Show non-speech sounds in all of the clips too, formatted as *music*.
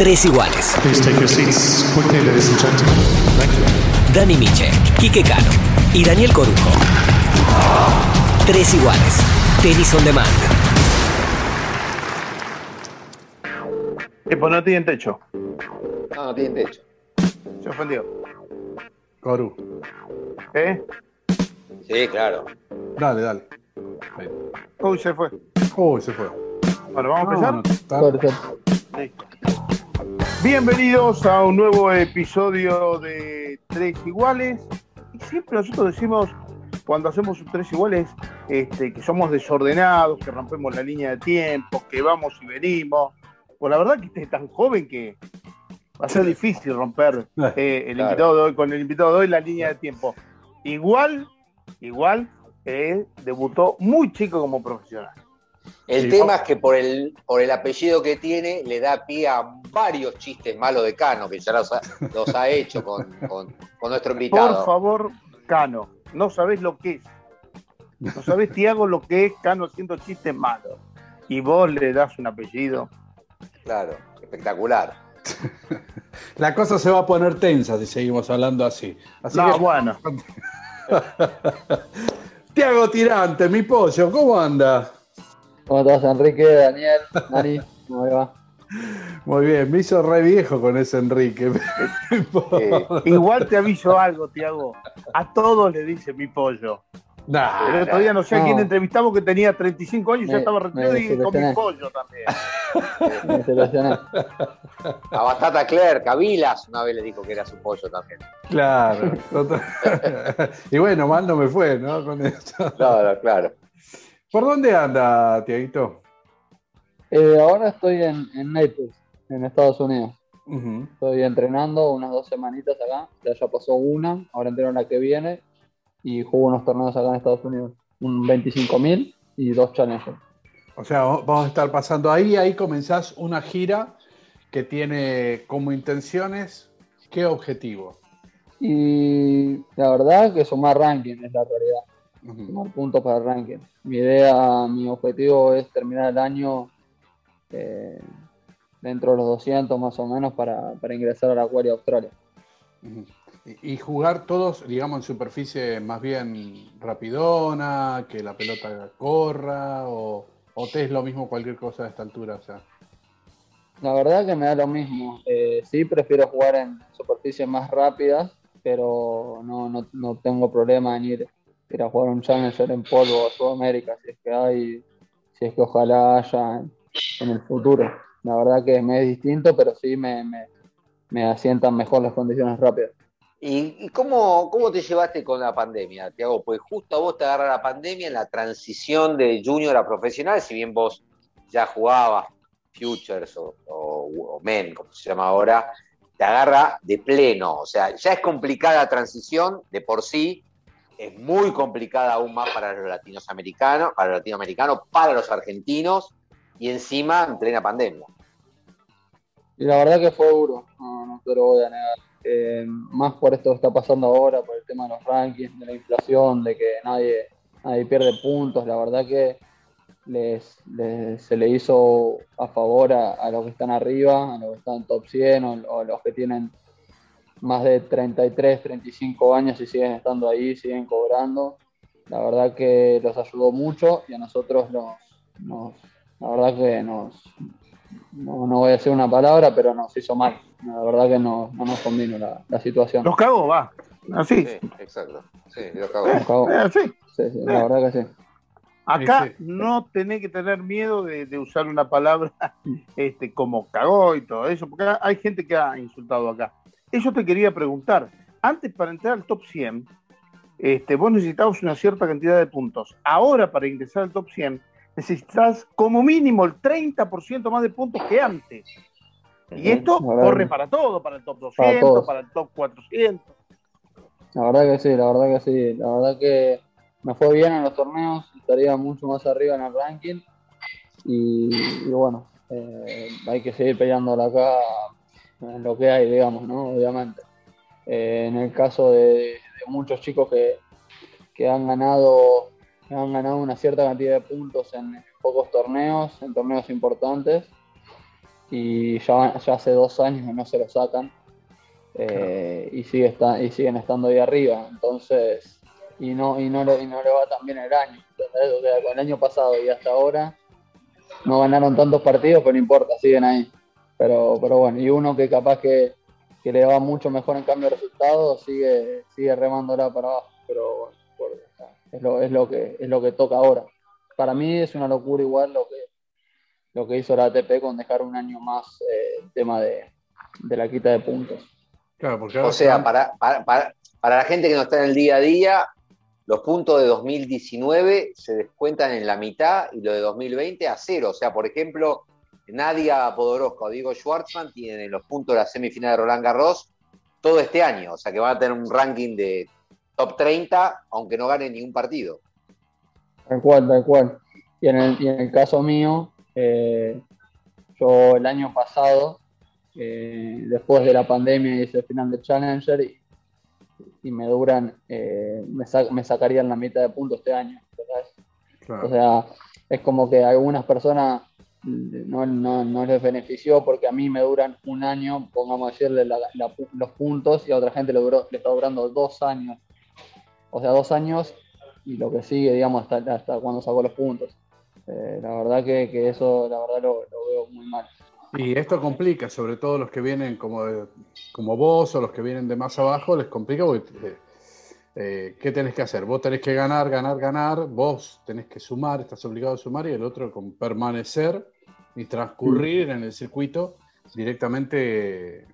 Tres iguales. Please take your seats quickly, ladies and gentlemen. Thank you. Dani Miche, Quique Cano y Daniel Corujo. Tres iguales. Tenis on demand. Tipo, no tienen techo. No, no tienen techo. Se ofendió. Coru. ¿Eh? Sí, claro. Dale, dale. Ahí. Uy, se fue. Uy, se fue. Bueno, vamos a empezar. No, no, está- Listo. Bienvenidos a un nuevo episodio de Tres Iguales. Y siempre nosotros decimos, cuando hacemos un Tres Iguales, este, que somos desordenados, que rompemos la línea de tiempo, que vamos y venimos. Pues la verdad que este es tan joven que va a ser difícil romper *laughs* eh, el Claro. invitado de hoy, con el invitado de hoy la línea de tiempo. Igual, igual, eh, debutó muy chico como profesional. El Sí, tema es que por el, por el apellido que tiene, le da pie a varios chistes malos de Cano, que ya los ha, los ha hecho con, con- con nuestro Por invitado. favor, Cano, no sabés lo que es. No sabés, Tiago, lo que es Cano haciendo chistes malos. Y vos le das un apellido. Claro, espectacular. La cosa se va a poner tensa si seguimos hablando así. Así no, que, bueno. *laughs* Tiago Tirante, mi pollo, ¿cómo anda? ¿Cómo estás, Enrique, Daniel, Nari? ¿Cómo va? Muy bien, me hizo re viejo con ese Enrique. Eh, Igual te aviso algo, Tiago. A todos le dice mi pollo. Nah, El otro día no sé a No. quién entrevistamos que tenía 35 años y ya estaba retirado y con mi pollo también. Me a Batata Clerc, a Vilas, una vez le dijo que era su pollo también. claro. *laughs* y bueno, mal no me fue, ¿no? Con esto. Claro, claro. ¿Por dónde anda, Tiaguito? Eh, ahora estoy en, en Naples, en Estados Unidos. Estoy entrenando unas dos semanitas acá. Ya, ya pasó una, ahora entreno la que viene. Y juego unos torneos acá en Estados Unidos. Un 25.000 y dos challengers. O sea, vamos a estar pasando ahí, ahí comenzás una gira que tiene como intenciones, ¿qué objetivo? Y la verdad que sumar ranking es la realidad. Ujú. sumar puntos para el ranking. Mi idea, mi objetivo es terminar el año eh, dentro de los 200 más o menos para, para ingresar a la Quali Australia. Y y jugar todos, digamos, en superficie más bien rapidona, que la pelota corra, o, o te es lo mismo cualquier cosa a esta altura. O sea, La verdad que me da lo mismo. Eh, sí, prefiero jugar en superficies más rápidas, pero no, no, no tengo problema en ir, ir jugar un Challenger en polvo a Sudamérica, si es que hay, si es que ojalá haya en, el futuro. La verdad que me es distinto, pero sí me, me, me asientan mejor las condiciones rápidas. ¿Y, cómo, cómo te llevaste con la pandemia, Tiago? Pues justo a vos te agarra la pandemia en la transición de junior a profesional, si bien vos ya jugabas Futures o- o Men, como se llama ahora, te agarra de pleno. O sea, ya es complicada la transición de por sí, es muy complicada aún más para los latinoamericanos, para los latinoamericanos, para los argentinos, y encima en plena pandemia. Y la verdad que fue duro, no, te lo voy a negar. Eh, más por esto que está pasando ahora, por el tema de los rankings, de la inflación, de que nadie, nadie pierde puntos. La verdad que les, les- se le hizo a favor a, a los que están arriba, a los que están top 100 o, o los que tienen más de 33, 35 años y siguen estando ahí, siguen cobrando. La verdad que los ayudó mucho y a nosotros nos, nos la verdad que nos, no, no voy a decir una palabra, pero nos hizo mal. La verdad que no, no nos convino la, la situación. Los cagó, va. Así. Sí, exacto. Sí, lo cago. Nos cagó. Eh, así. Sí, sí, la verdad que sí. Acá Sí, sí. no tenés que tener miedo de, de usar una palabra *laughs* este, como cagó y todo eso, porque hay gente que ha insultado acá. Eso te quería preguntar. Antes, para entrar al top 100, este, vos necesitabas una cierta cantidad de puntos. Ahora, para ingresar al top 100, necesitas como mínimo el 30% más de puntos que antes. Y esto corre para todo, para el top Para 200, todos. para el top 400. La verdad que sí, la verdad que sí. La verdad que me fue bien en los torneos, estaría mucho más arriba en el ranking. Y, y bueno, eh, hay que seguir peleándola acá en lo que hay, digamos, ¿no? Obviamente. Eh, en el caso de, de muchos chicos que, que han ganado que han ganado una cierta cantidad de puntos en pocos torneos, en torneos importantes, y ya, ya hace dos años que no se lo sacan eh, y, sigue está, y siguen estando ahí arriba. Entonces, y no, y no, y no le va tan bien el año. O sea, con el año pasado y hasta ahora no ganaron tantos partidos, pero no importa, siguen ahí. Pero, pero bueno, y uno que capaz que, que le va mucho mejor en cambio de resultados, sigue, sigue remándola para abajo. Pero bueno, es, lo, es, lo que, es lo que toca ahora. Para mí es una locura igual lo que, lo que hizo la ATP con dejar un año más eh, el tema de, de la quita de puntos. Claro, porque o sea, para, para, para, para, la gente que no está en el día a día, los puntos de 2019 se descuentan en la mitad y los de 2020 a cero. O sea, por ejemplo, Nadia Podoroska o Diego Schwartzman tienen los puntos de la semifinal de Roland Garros todo este año. O sea, que van a tener un ranking de top 30, aunque no ganen ningún partido. Tal cual, tal cual. Y en el, y en el caso mío, eh, yo el año pasado eh, después de la pandemia hice el final de Challenger y, y me duran, eh, me, me, sacarían la mitad de puntos este año. Claro. O sea, es como que algunas personas no, no, no, les benefició porque a mí me duran un año, pongamos a decirle, la, la, los puntos y a otra gente le, duró, le está durando dos años. O sea, dos años y lo que sigue, digamos, hasta, hasta cuando sacó los puntos. Eh, la verdad que, que, eso, la verdad lo, veo muy mal. Y esto complica, sobre todo los que vienen como, de, como vos o los que vienen de más abajo, les complica porque eh, eh, ¿qué tenés que hacer? Vos tenés que ganar, ganar, ganar, vos tenés que sumar, estás obligado a sumar y el otro con permanecer y transcurrir en el circuito directamente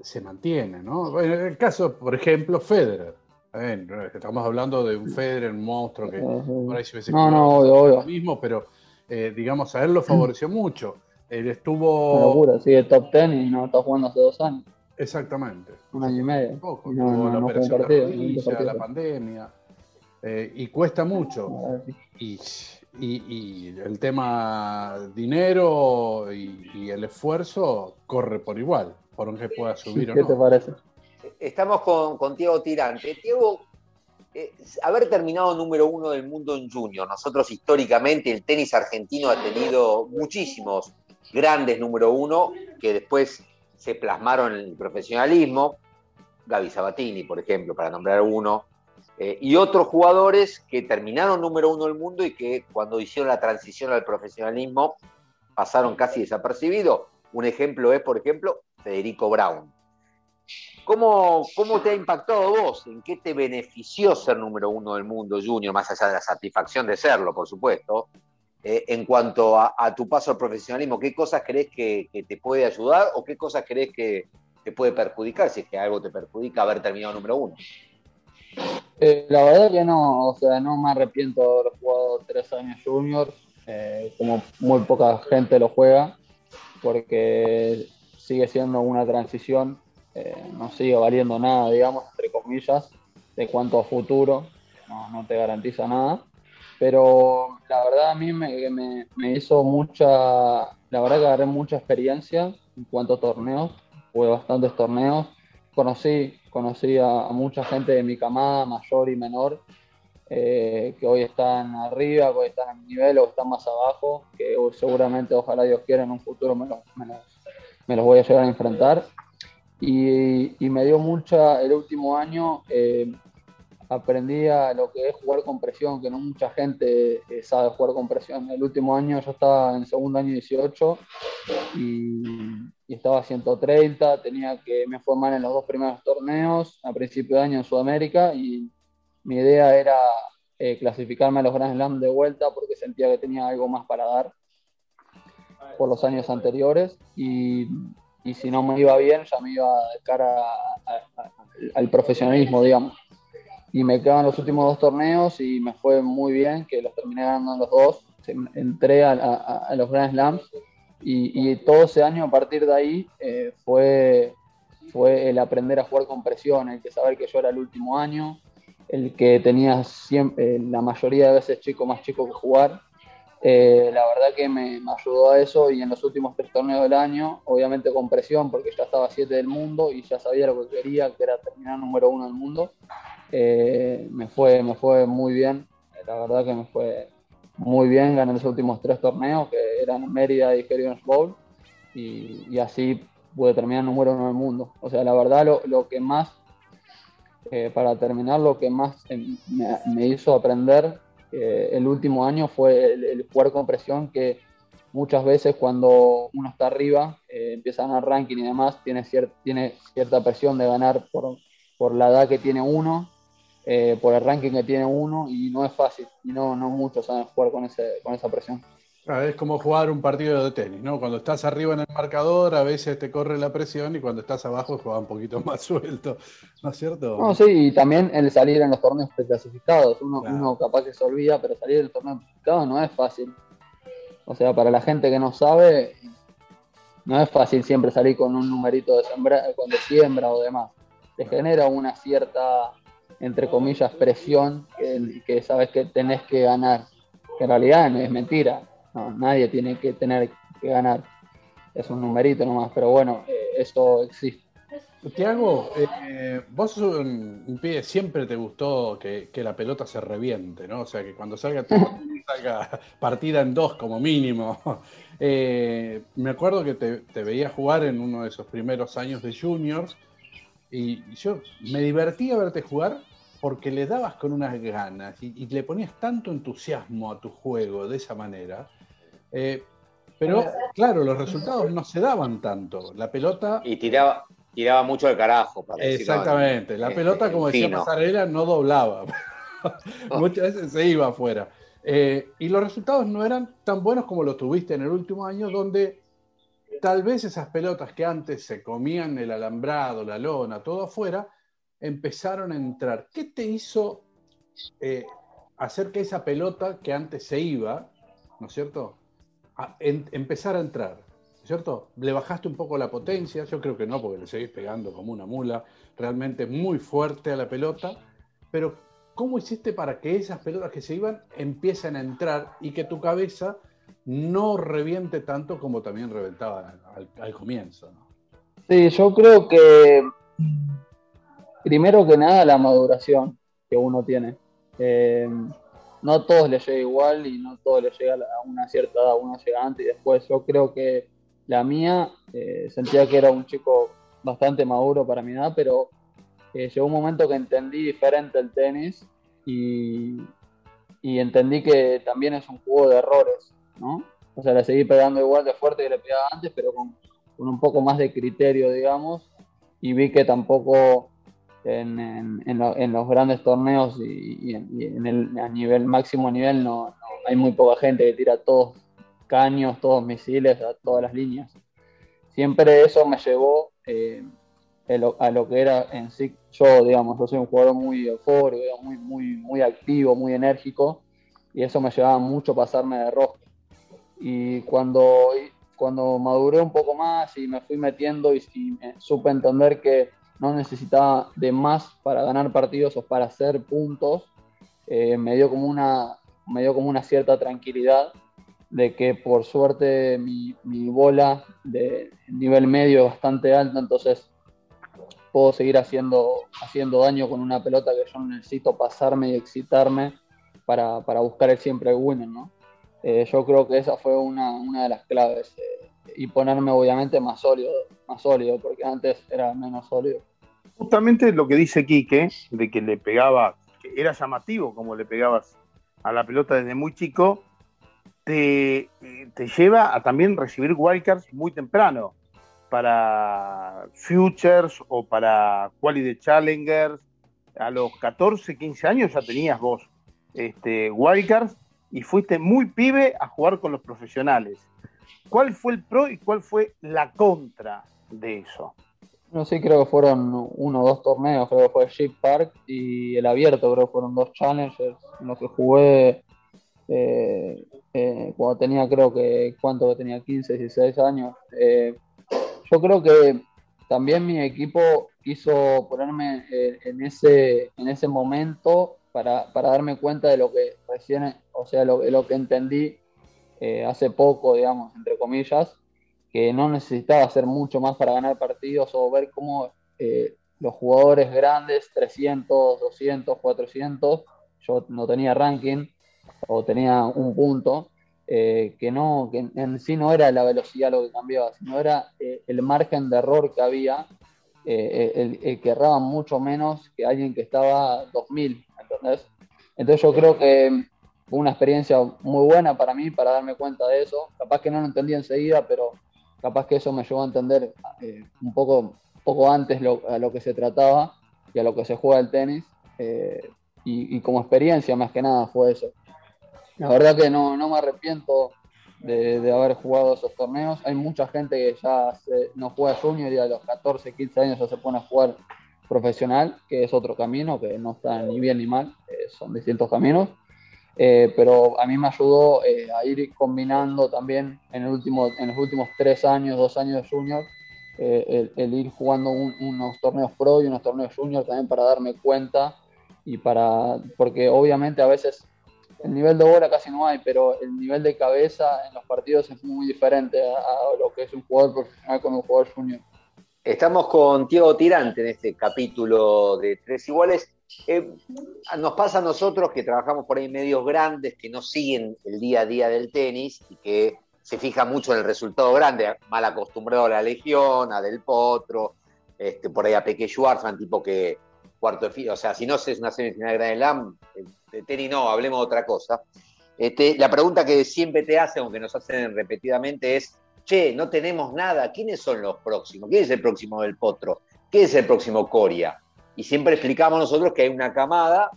se mantiene, ¿no? En el caso, por ejemplo, Federer. estamos hablando de un Federer, un monstruo que por ahí se hubiese no, no, obvio, obvio. lo mismo, pero eh, digamos, a él lo favoreció mucho. Él estuvo. Una locura, sigue top 10 y no está jugando hace dos años. Exactamente. Un año y medio. Poco, no, no, la no operación partido, la pandemia. Eh, y cuesta mucho. Y, y, y, el tema dinero y, y, el esfuerzo corre por igual, por aunque pueda subir ¿Qué o no. te parece? Estamos con, con Diego Tirante. Diego, eh, haber terminado número uno del mundo en junior, nosotros históricamente el tenis argentino ha tenido muchísimos grandes número uno que después se plasmaron en el profesionalismo, Gaby Sabatini, por ejemplo, para nombrar uno, eh, y otros jugadores que terminaron número uno del mundo y que cuando hicieron la transición al profesionalismo pasaron casi desapercibidos. Un ejemplo es, por ejemplo, Federico Brown. ¿Cómo, ¿Cómo te ha impactado vos? ¿En qué te benefició ser número uno del mundo junior, más allá de la satisfacción de serlo, por supuesto? Eh, en cuanto a, tu paso al profesionalismo, ¿qué cosas crees que, te puede ayudar o qué cosas crees que te puede perjudicar si es que algo te perjudica haber terminado número uno? Eh, la verdad que no, o sea, no me arrepiento de haber jugado tres años junior, eh, como muy poca gente lo juega, porque sigue siendo una transición, no sigue valiendo nada, digamos, entre comillas, de cuanto a futuro, no, no te garantiza nada pero la verdad a mí me, me, hizo mucha, la verdad que agarré mucha experiencia en cuanto a torneos, jugué bastantes torneos, conocí, conocí a, mucha gente de mi camada, mayor y menor, eh, que hoy están arriba, que hoy están a mi nivel o están más abajo, que seguramente, ojalá Dios quiera, en un futuro me los, me los, me los voy a llegar a enfrentar. Y, y, me dio mucha, el último año, eh, aprendí a lo que es jugar con presión, que no mucha gente eh, sabe jugar con presión. El último año yo estaba en segundo año 18 y, estaba a 130, tenía que me fue en los dos primeros torneos a principio de año en Sudamérica y mi idea era eh, clasificarme a los Grand Slam de vuelta porque sentía que tenía algo más para dar por los años anteriores y, y si no me iba bien ya me iba de cara al profesionalismo, digamos y me quedaban los últimos dos torneos y me fue muy bien, que los terminé ganando los dos. Entré a, los Grand Slams y, y, todo ese año a partir de ahí eh, fue, fue el aprender a jugar con presión, el que saber que yo era el último año, el que tenía siempre, eh, la mayoría de veces chico más chico que jugar. Eh, la verdad que me, me, ayudó a eso y en los últimos tres torneos del año, obviamente con presión porque ya estaba siete del mundo y ya sabía lo que quería, que era terminar número uno del mundo eh, me, fue, me fue muy bien, la verdad que me fue muy bien, gané los últimos tres torneos que eran Mérida y Heritage Bowl. Y, así pude terminar número uno del mundo. O sea, la verdad lo, lo que más, eh, para terminar, lo que más eh, me, hizo aprender eh, el último año fue el, el jugar con presión que muchas veces cuando uno está arriba, empieza a ganar ranking y demás, tiene, cier- tiene cierta presión de ganar por, por la edad que tiene uno, eh, por el ranking que tiene uno, y no es fácil, y no, no muchos saben jugar con, ese, con esa presión. Es como jugar un partido de tenis, ¿no? Cuando estás arriba en el marcador, a veces te corre la presión y cuando estás abajo juega un poquito *laughs* más suelto, ¿no es cierto? No, sí, y también el salir en los torneos preclasificados. Uno, Claro. uno capaz que se olvida, pero salir en los torneos clasificados no es fácil. O sea, para la gente que no sabe, no es fácil siempre salir con un numerito de, sembra, con de siembra o demás. Te genera una cierta, entre comillas, presión que, que sabes que tenés que ganar. Que en realidad no es mentira. No, nadie tiene que tener que ganar. Es un numerito nomás, pero bueno, eh, eso existe. Tiago, eh, vos sos un, un pibe, siempre te gustó que, que la pelota se reviente, ¿no? O sea, que cuando salga, tu- *laughs* salga partida en dos como mínimo. *laughs* Eh, me acuerdo que te, te veía jugar en uno de esos primeros años de juniors y yo me divertía verte jugar porque le dabas con unas ganas y, y le ponías tanto entusiasmo a tu juego de esa manera. Eh, pero claro, los resultados no se daban tanto. La pelota Y tiraba, tiraba mucho el carajo. Para Exactamente, en- la en- pelota, en como decía fino. Pasarela, no doblaba. *laughs* Muchas veces se iba afuera. Eh, y los resultados no eran tan buenos como los tuviste en el último año, donde tal vez esas pelotas que antes se comían el alambrado, la lona, todo afuera, empezaron a entrar. ¿Qué te hizo eh, hacer que esa pelota que antes se iba, ¿no es cierto?, a- empezar a entrar? ¿no es ¿Cierto? ¿Le bajaste un poco la potencia? Yo creo que no, porque le seguís pegando como una mula, realmente muy fuerte a la pelota. Pero, ¿cómo hiciste para que esas pelotas que se iban empiecen a entrar y que tu cabeza no reviente tanto como también reventaba al, comienzo? Sí, yo creo que primero que nada la maduración que uno tiene. Eh, no a todos les llega igual y no a todos les llega a una cierta edad, uno llega antes y después. Yo creo que la mía eh, sentía que era un chico bastante maduro para mi edad, pero eh, llegó un momento que entendí diferente el tenis y, y entendí que también es un juego de errores, ¿no? O sea, le seguí pegando igual de fuerte que le pegaba antes, pero con, con un poco más de criterio, digamos, y vi que tampoco en, en- en lo- en los grandes torneos y, y y en el a nivel máximo nivel no, no- hay muy poca gente que tira todos caños, todos misiles a todas las líneas. Siempre eso me llevó eh, a lo- que era en sí yo, digamos, yo soy un jugador muy eufórico, muy, muy, muy activo, muy enérgico, y eso me llevaba mucho a pasarme de rosca. Y cuando, cuando maduré un poco más y me fui metiendo y, y supe entender que no necesitaba de más para ganar partidos o para hacer puntos, eh, me, dio como una, me dio como una cierta tranquilidad de que por suerte mi, mi bola de nivel medio es bastante alta, entonces puedo seguir haciendo, haciendo daño con una pelota que yo necesito pasarme y excitarme para, para buscar el siempre el winner, ¿no? Eh, yo creo que esa fue una, una de las claves. eh, y ponerme obviamente más sólido, más sólido, porque antes era menos sólido. Justamente lo que dice Quique, de que le pegaba, que era llamativo como le pegabas a la pelota desde muy chico, te, te lleva a también recibir wildcards muy temprano para Futures o para Quality Challengers. A los 14, 15 años ya tenías vos este, wildcards y fuiste muy pibe a jugar con los profesionales. ¿Cuál fue el pro y cuál fue la contra de eso? No sé, creo que fueron uno o dos torneos, creo que fue Sheep Park y el abierto, creo que fueron dos challengers en los que jugué eh, eh, cuando tenía, creo que, ¿cuánto que tenía? 15, 16 años. Eh, yo creo que también mi equipo quiso ponerme en, ese, en ese momento para, para darme cuenta de lo que recién, o sea, lo, lo que entendí eh, hace poco, digamos, entre comillas, que no necesitaba hacer mucho más para ganar partidos o ver cómo eh, los jugadores grandes, 300, 200, 400, yo no tenía ranking o tenía un punto, eh, que no, que en sí no era la velocidad lo que cambiaba, sino era eh, el margen de error que había, eh, el, el, que erraba mucho menos que alguien que estaba 2000, ¿entendés? Entonces yo creo que fue una experiencia muy buena para mí, para darme cuenta de eso. Capaz que no lo entendí enseguida, pero capaz que eso me llevó a entender un poco, poco antes lo, a lo que se trataba y a lo que se juega el tenis. Y, y, como experiencia más que nada fue eso. La verdad que no, no me arrepiento de, haber jugado esos torneos. Hay mucha gente que ya no juega junior y a los 14, 15 años ya se pone a jugar profesional, que es otro camino, que no está ni bien ni mal, eh, son distintos caminos. Eh, pero a mí me ayudó eh, a ir combinando también en, el último, en los últimos tres años, dos años de junior, el, el, ir jugando un, unos torneos pro y unos torneos junior también para darme cuenta y para, porque obviamente a veces el nivel de bola casi no hay, pero el nivel de cabeza en los partidos es muy diferente a, a lo que es un jugador profesional con un jugador junior. Estamos con Diego Tirante en este capítulo de Tres Iguales. Eh, nos pasa a nosotros que trabajamos por ahí medios grandes que no siguen el día a día del tenis y que se fija mucho en el resultado grande, mal acostumbrado a la Legión, a Del Potro, este, por ahí a Peque Schwarzman, tipo que cuarto de final, o sea, si no es una semifinal de Grand Slam, de tenis no, hablemos de otra cosa. Este, la pregunta que siempre te hacen, aunque nos hacen repetidamente, es, che, no tenemos nada, ¿quiénes son los próximos? ¿Quién es el próximo del Potro? ¿Quién es el próximo Coria? Y siempre explicamos nosotros que hay una camada,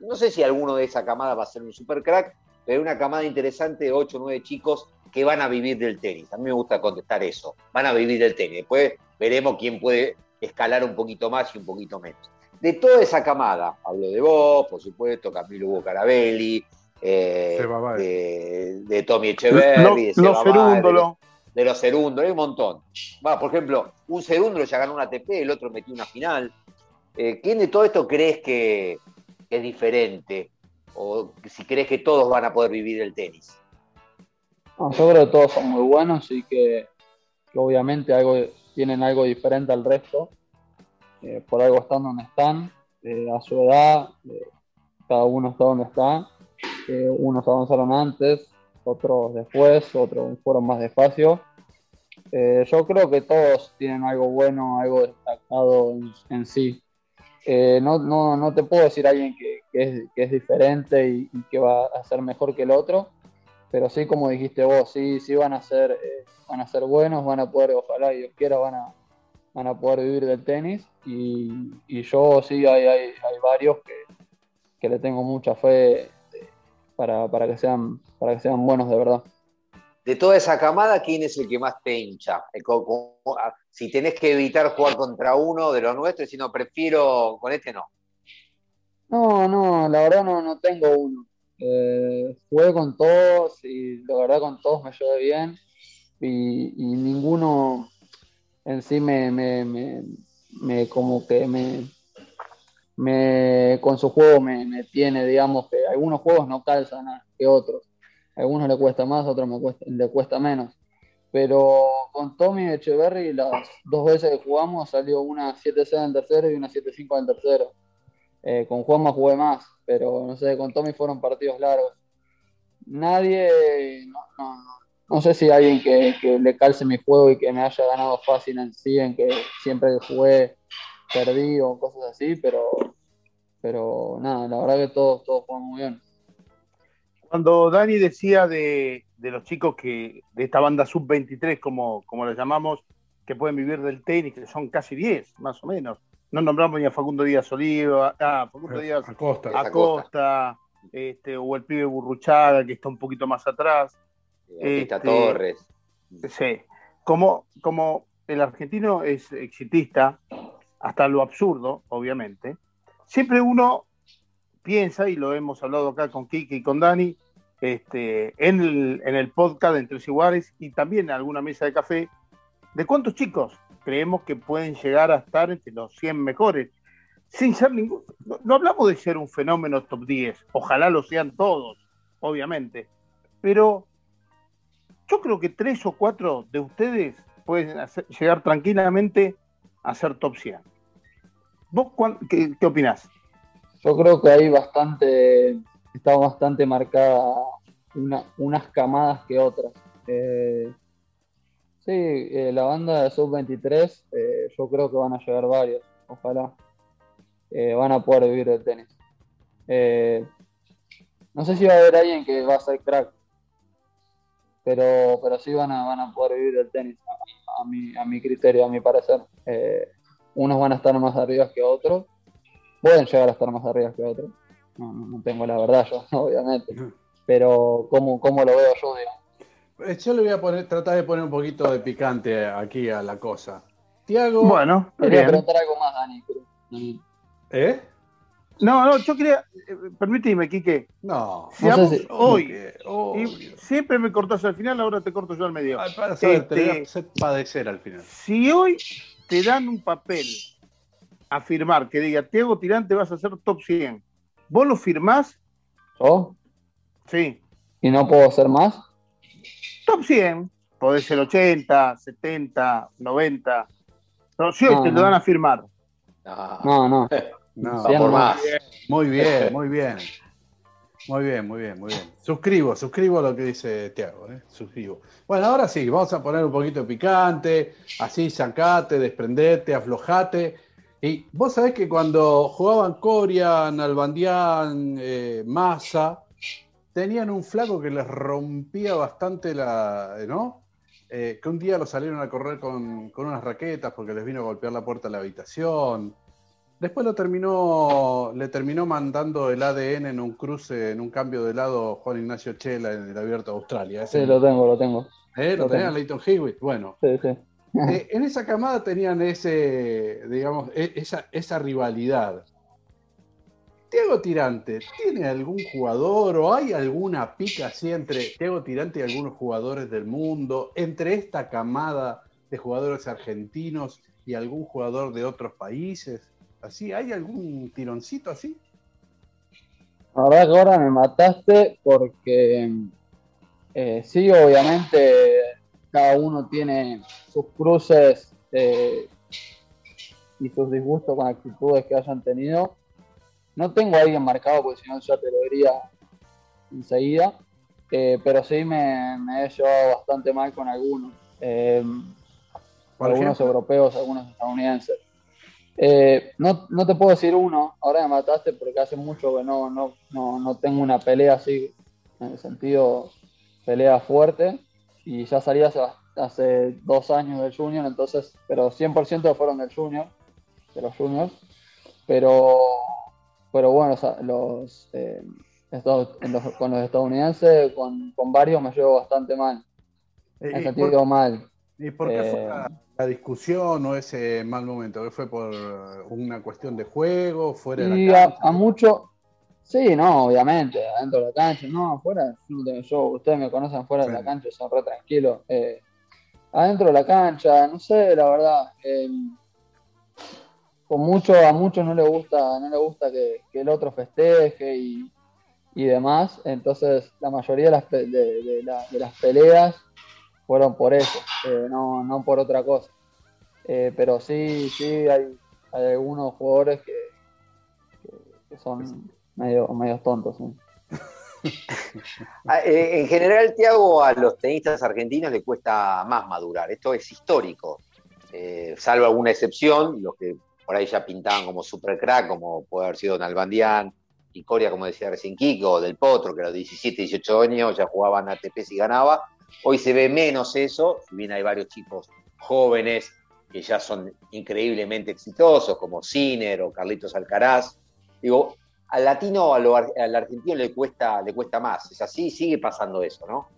no sé si alguno de esa camada va a ser un super crack, pero hay una camada interesante de 8 o 9 chicos que van a vivir del tenis. A mí me gusta contestar eso, van a vivir del tenis. Después veremos quién puede escalar un poquito más y un poquito menos de toda esa camada, hablo de vos, por supuesto, Camilo Hugo Carabelli, eh, de, de, Tommy Echeverri, de, los Cerúndolo. de, los Cerúndolo, hay un montón. Va, por ejemplo, un Cerúndolo ya ganó una ATP, el otro metió una final. Eh, ¿Quién de todo esto crees que, es diferente? O si crees que todos van a poder vivir el tenis. No, yo creo que todos son muy buenos y que, obviamente tienen algo diferente al resto eh, por algo están donde están, eh, a su edad, cada uno está donde está, unos avanzaron antes, otros después, otros fueron más despacio. yo creo que todos tienen algo bueno, algo destacado en sí. No, no, no, te puedo decir alguien que, que, es, diferente y, que va a ser mejor que el otro, pero sí, como dijiste vos, sí, sí van a ser, van a ser buenos, van a poder, ojalá Dios quiera, van a, van a poder vivir del tenis y, y yo sí hay, hay, hay varios que, que, le tengo mucha fe para, para, que sean, para que sean buenos de verdad. De toda esa camada, ¿quién es el que más te hincha? Si tenés que evitar jugar contra uno de los nuestros, si no, prefiero con este no. No, no, la verdad no, no tengo uno. Eh, jugué con todos y la verdad con todos me llevé bien y, ninguno en sí me, me, me, me como que me, me, con su juego me, me, tiene, digamos, que algunos juegos no calzan que otros. A algunos le cuesta más, a otros me cuesta, le cuesta menos. Pero con Tommy Echeverry, las dos veces que jugamos, salió una 7-6 en el tercero y una 7-5 en el tercero. Eh, con Juanma jugué más, pero no sé, con Tommy fueron partidos largos. Nadie, no, no, no sé si alguien que, que, le calce mi juego y que me haya ganado fácil en sí, en que siempre que jugué perdí o cosas así, pero, pero nada, la verdad que todos, todos juegan muy bien. Cuando Dani decía de, de los chicos que de esta banda sub-23, como, como la llamamos, que pueden vivir del tenis, que son casi 10, más o menos. No nombramos ni a Facundo Díaz Oliva, ah, Facundo Díaz Acosta, Acosta este, o el pibe Burruchaga, que está un poquito más atrás. Este, Torres. Sí. Como, como el argentino es exitista, hasta lo absurdo, obviamente, siempre uno piensa, y lo hemos hablado acá con Kike y con Dani, este, en, el, en el podcast de Entre Iguales y también en alguna mesa de café, de cuántos chicos creemos que pueden llegar a estar entre los 100 mejores, sin ser ningún... No, hablamos de ser un fenómeno top 10, ojalá lo sean todos, obviamente, pero yo creo que tres o cuatro de ustedes pueden llegar tranquilamente a ser top 100. ¿Vos qué, qué opinás? Yo creo que ahí bastante, está bastante marcada una- unas camadas que otras. Eh, sí, eh, la banda de Sub-23, eh, yo creo que van a llegar varios, ojalá. Van a poder vivir del tenis. No sé si va a haber alguien que va a ser crack, pero, pero sí van a, van a poder vivir del tenis, a, mi, a mi criterio, a mi parecer. Unos van a estar más arriba que otros, pueden llegar a estar más arriba que otros. No, no, no tengo la verdad yo, *laughs* obviamente, pero ¿cómo, cómo lo veo yo? digamos? Eh, Yo le voy a poner, tratar de poner un poquito de picante aquí a la cosa. Tiago. Bueno, Quería bien. preguntar algo más, Dani. pero-. ¿Eh? No, no, yo quería, eh, permíteme, Quique. No. Si No si- hoy, y siempre me cortás al final, ahora te corto yo al medio. Ay, para saber, te voy a Este- hacer padecer al final. Si hoy te dan un papel a firmar que diga, Tiago Tirante vas a ser top 100, ¿vos lo firmás? ¿Yo? Sí. ¿Y no puedo hacer más? Top 100. Podés ser 80, 70, 90. Pero si hoy No, te lo no. dan a firmar. No, No, no. *laughs* No, por más. más. muy bien, *laughs* muy bien. Muy bien, muy bien, muy bien. Suscribo, suscribo lo que dice Tiago, ¿eh? suscribo. Bueno, ahora sí, vamos a poner un poquito de picante, así sacate, desprendete, aflojate. Y vos sabés que cuando jugaban Corian, Albandián, eh, Massa, tenían un flaco que les rompía bastante la. ¿no? Eh, que un día lo salieron a correr con, con unas raquetas porque les vino a golpear la puerta de la habitación. Después lo terminó, le terminó mandando el ADN en un cruce, en un cambio de lado Juan Ignacio Chela en el Abierto de Australia. Sí, lo tengo, lo tengo. ¿Eh? ¿Lo lo tengo. Leighton Hewitt? Bueno, Sí, sí. *laughs* eh, en esa camada tenían ese, digamos, e- esa, esa rivalidad. Tiago Tirante, ¿tiene algún jugador o hay alguna pica así entre Tiago Tirante y algunos jugadores del mundo, entre esta camada de jugadores argentinos y algún jugador de otros países? ¿Así? ¿Hay algún tironcito así? La verdad que ahora me mataste porque eh, sí, obviamente cada uno tiene sus cruces eh, y sus disgustos con actitudes que hayan tenido. No tengo a alguien marcado porque si no ya te lo diría enseguida, eh, pero sí me, me he llevado bastante mal con algunos. Eh, algunos ejemplo. europeos, algunos estadounidenses. Eh, no, no te puedo decir uno, ahora me mataste porque hace mucho que no, no, no, no tengo una pelea así, en el sentido pelea fuerte, y ya salí hace, hace dos años del Junior, entonces, pero 100% fueron del Junior, de los Juniors, pero, pero bueno, o sea, los, eh, estos- en los- con los estadounidenses, con, con varios me llevo bastante mal, en ¿Y el por, sentido mal. y por qué fue eh, la, la discusión o ese mal momento? ¿Qué ¿Fue por una cuestión de juego, fuera de la a, a mucho, sí, no, obviamente, adentro de la cancha, no, afuera, yo ustedes me conocen fuera de la cancha, son re tranquilos. eh, adentro de la cancha, no sé, la verdad, eh, con mucho, a muchos no les gusta, no les gusta que, que el otro festeje y, y demás, entonces la mayoría de las, de, de la- de las peleas fueron por eso, eh, no, no por otra cosa. Eh, pero sí, sí, hay, hay algunos jugadores que, que- que son medio, tontos. ¿sí? *laughs* Ah, eh, En general, Tiago, a los tenistas argentinos le cuesta más madurar. Esto es histórico. Eh, salvo alguna excepción, los que por ahí ya pintaban como super crack, como puede haber sido Nalbandián y Coria, como decía recién Kiko, Del Potro, que a los 17, 18 años ya jugaban ATP y ganaba. Hoy se ve menos eso, si bien hay varios chicos jóvenes que ya son increíblemente exitosos, como Sinner o Carlitos Alcaraz. Digo, al latino o a lo ar- al argentino le cuesta, le cuesta más. Es así, sigue pasando eso, ¿no?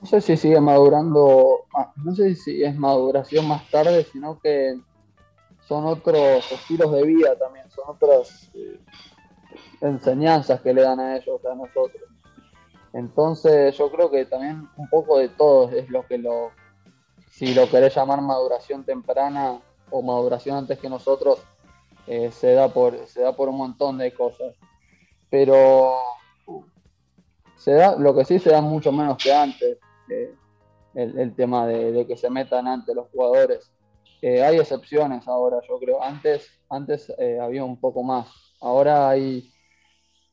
No sé si sigue madurando, no sé si es maduración más tarde, sino que son otros estilos de vida también, son otras eh, enseñanzas que le dan a ellos, a nosotros. Entonces yo creo que también un poco de todo es lo que lo, si lo querés llamar maduración temprana o maduración antes que nosotros, eh, se, da por, se da por un montón de cosas. Pero se da, lo que sí se da mucho menos que antes, eh, el, tema de, de que se metan antes los jugadores. Eh, hay excepciones ahora, yo creo. Antes, antes había un poco más. Ahora hay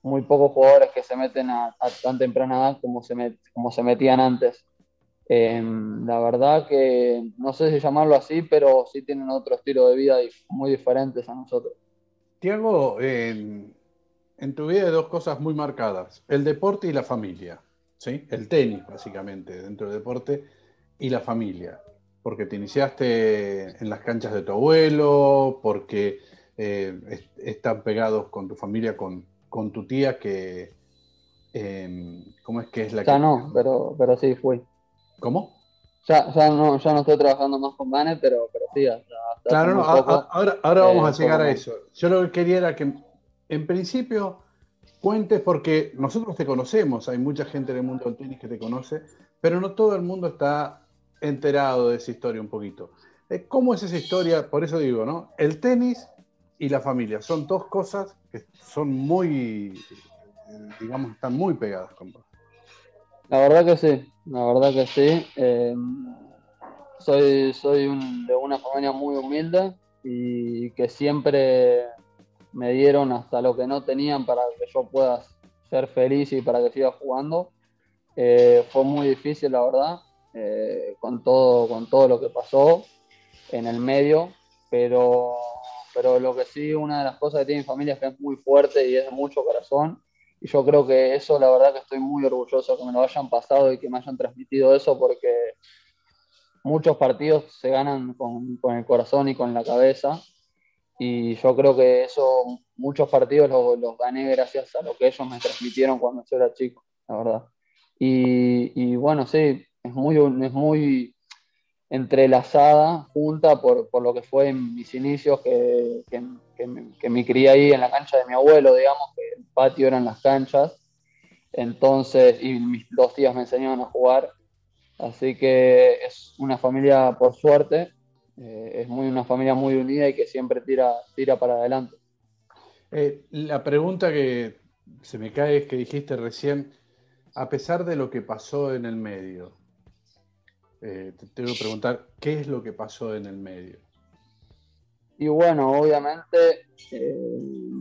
muy pocos jugadores que se meten a, a tan temprana edad como se, met- como se metían antes. Eh, la verdad que no sé si llamarlo así, pero sí tienen otro estilo de vida muy diferentes a nosotros. Tiago, en, en tu vida hay dos cosas muy marcadas, el deporte y la familia, ¿sí? El tenis, básicamente, dentro del deporte y la familia, porque te iniciaste en las canchas de tu abuelo, porque eh, es- están pegados con tu familia, con, con tu tía, que, eh, ¿cómo es que es la Ya que... no, pero, pero sí fui. ¿Cómo? Ya, ya no, ya no estoy trabajando más con Vane, pero, pero sí, hasta, hasta Claro, no, poco. a- ahora, ahora vamos eh, a llegar a eso. Yo lo que quería era que, en principio, cuentes, porque nosotros te conocemos, hay mucha gente en el mundo del tenis que te conoce, pero no todo el mundo está enterado de esa historia un poquito. Eh, ¿Cómo es esa historia? Por eso digo, ¿no? El tenis y la familia son dos cosas que son muy, eh, digamos, están muy pegadas, compa. La verdad que sí, la verdad que sí. Eh, soy soy un- de una familia muy humilde y que siempre me dieron hasta lo que no tenían para que yo pueda ser feliz y para que siga jugando. Eh, fue muy difícil, la verdad, eh, con, todo, con todo lo que pasó en el medio, pero, pero lo que sí, una de las cosas que tiene mi familia es que es muy fuerte y es de mucho corazón. Y yo creo que eso, la verdad que estoy muy orgulloso que me lo hayan pasado y que me hayan transmitido eso porque muchos partidos se ganan con, con el corazón y con la cabeza. Y yo creo que eso, muchos partidos los, los gané gracias a lo que ellos me transmitieron cuando yo era chico, la verdad. Y, y bueno, sí, es muy, es muy entrelazada, junta por, por lo que fue en mis inicios, que, que, me, que me crié ahí en la cancha de mi abuelo, digamos, que el patio eran las canchas. Entonces, y mis dos tías me enseñaron a jugar. Así que es una familia, por suerte, eh, es muy, una familia muy unida y que siempre tira, tira para adelante. Eh, la pregunta que se me cae es que dijiste recién, a pesar de lo que pasó en el medio, eh, te tengo que preguntar, ¿qué es lo que pasó en el medio? Y bueno, obviamente, eh,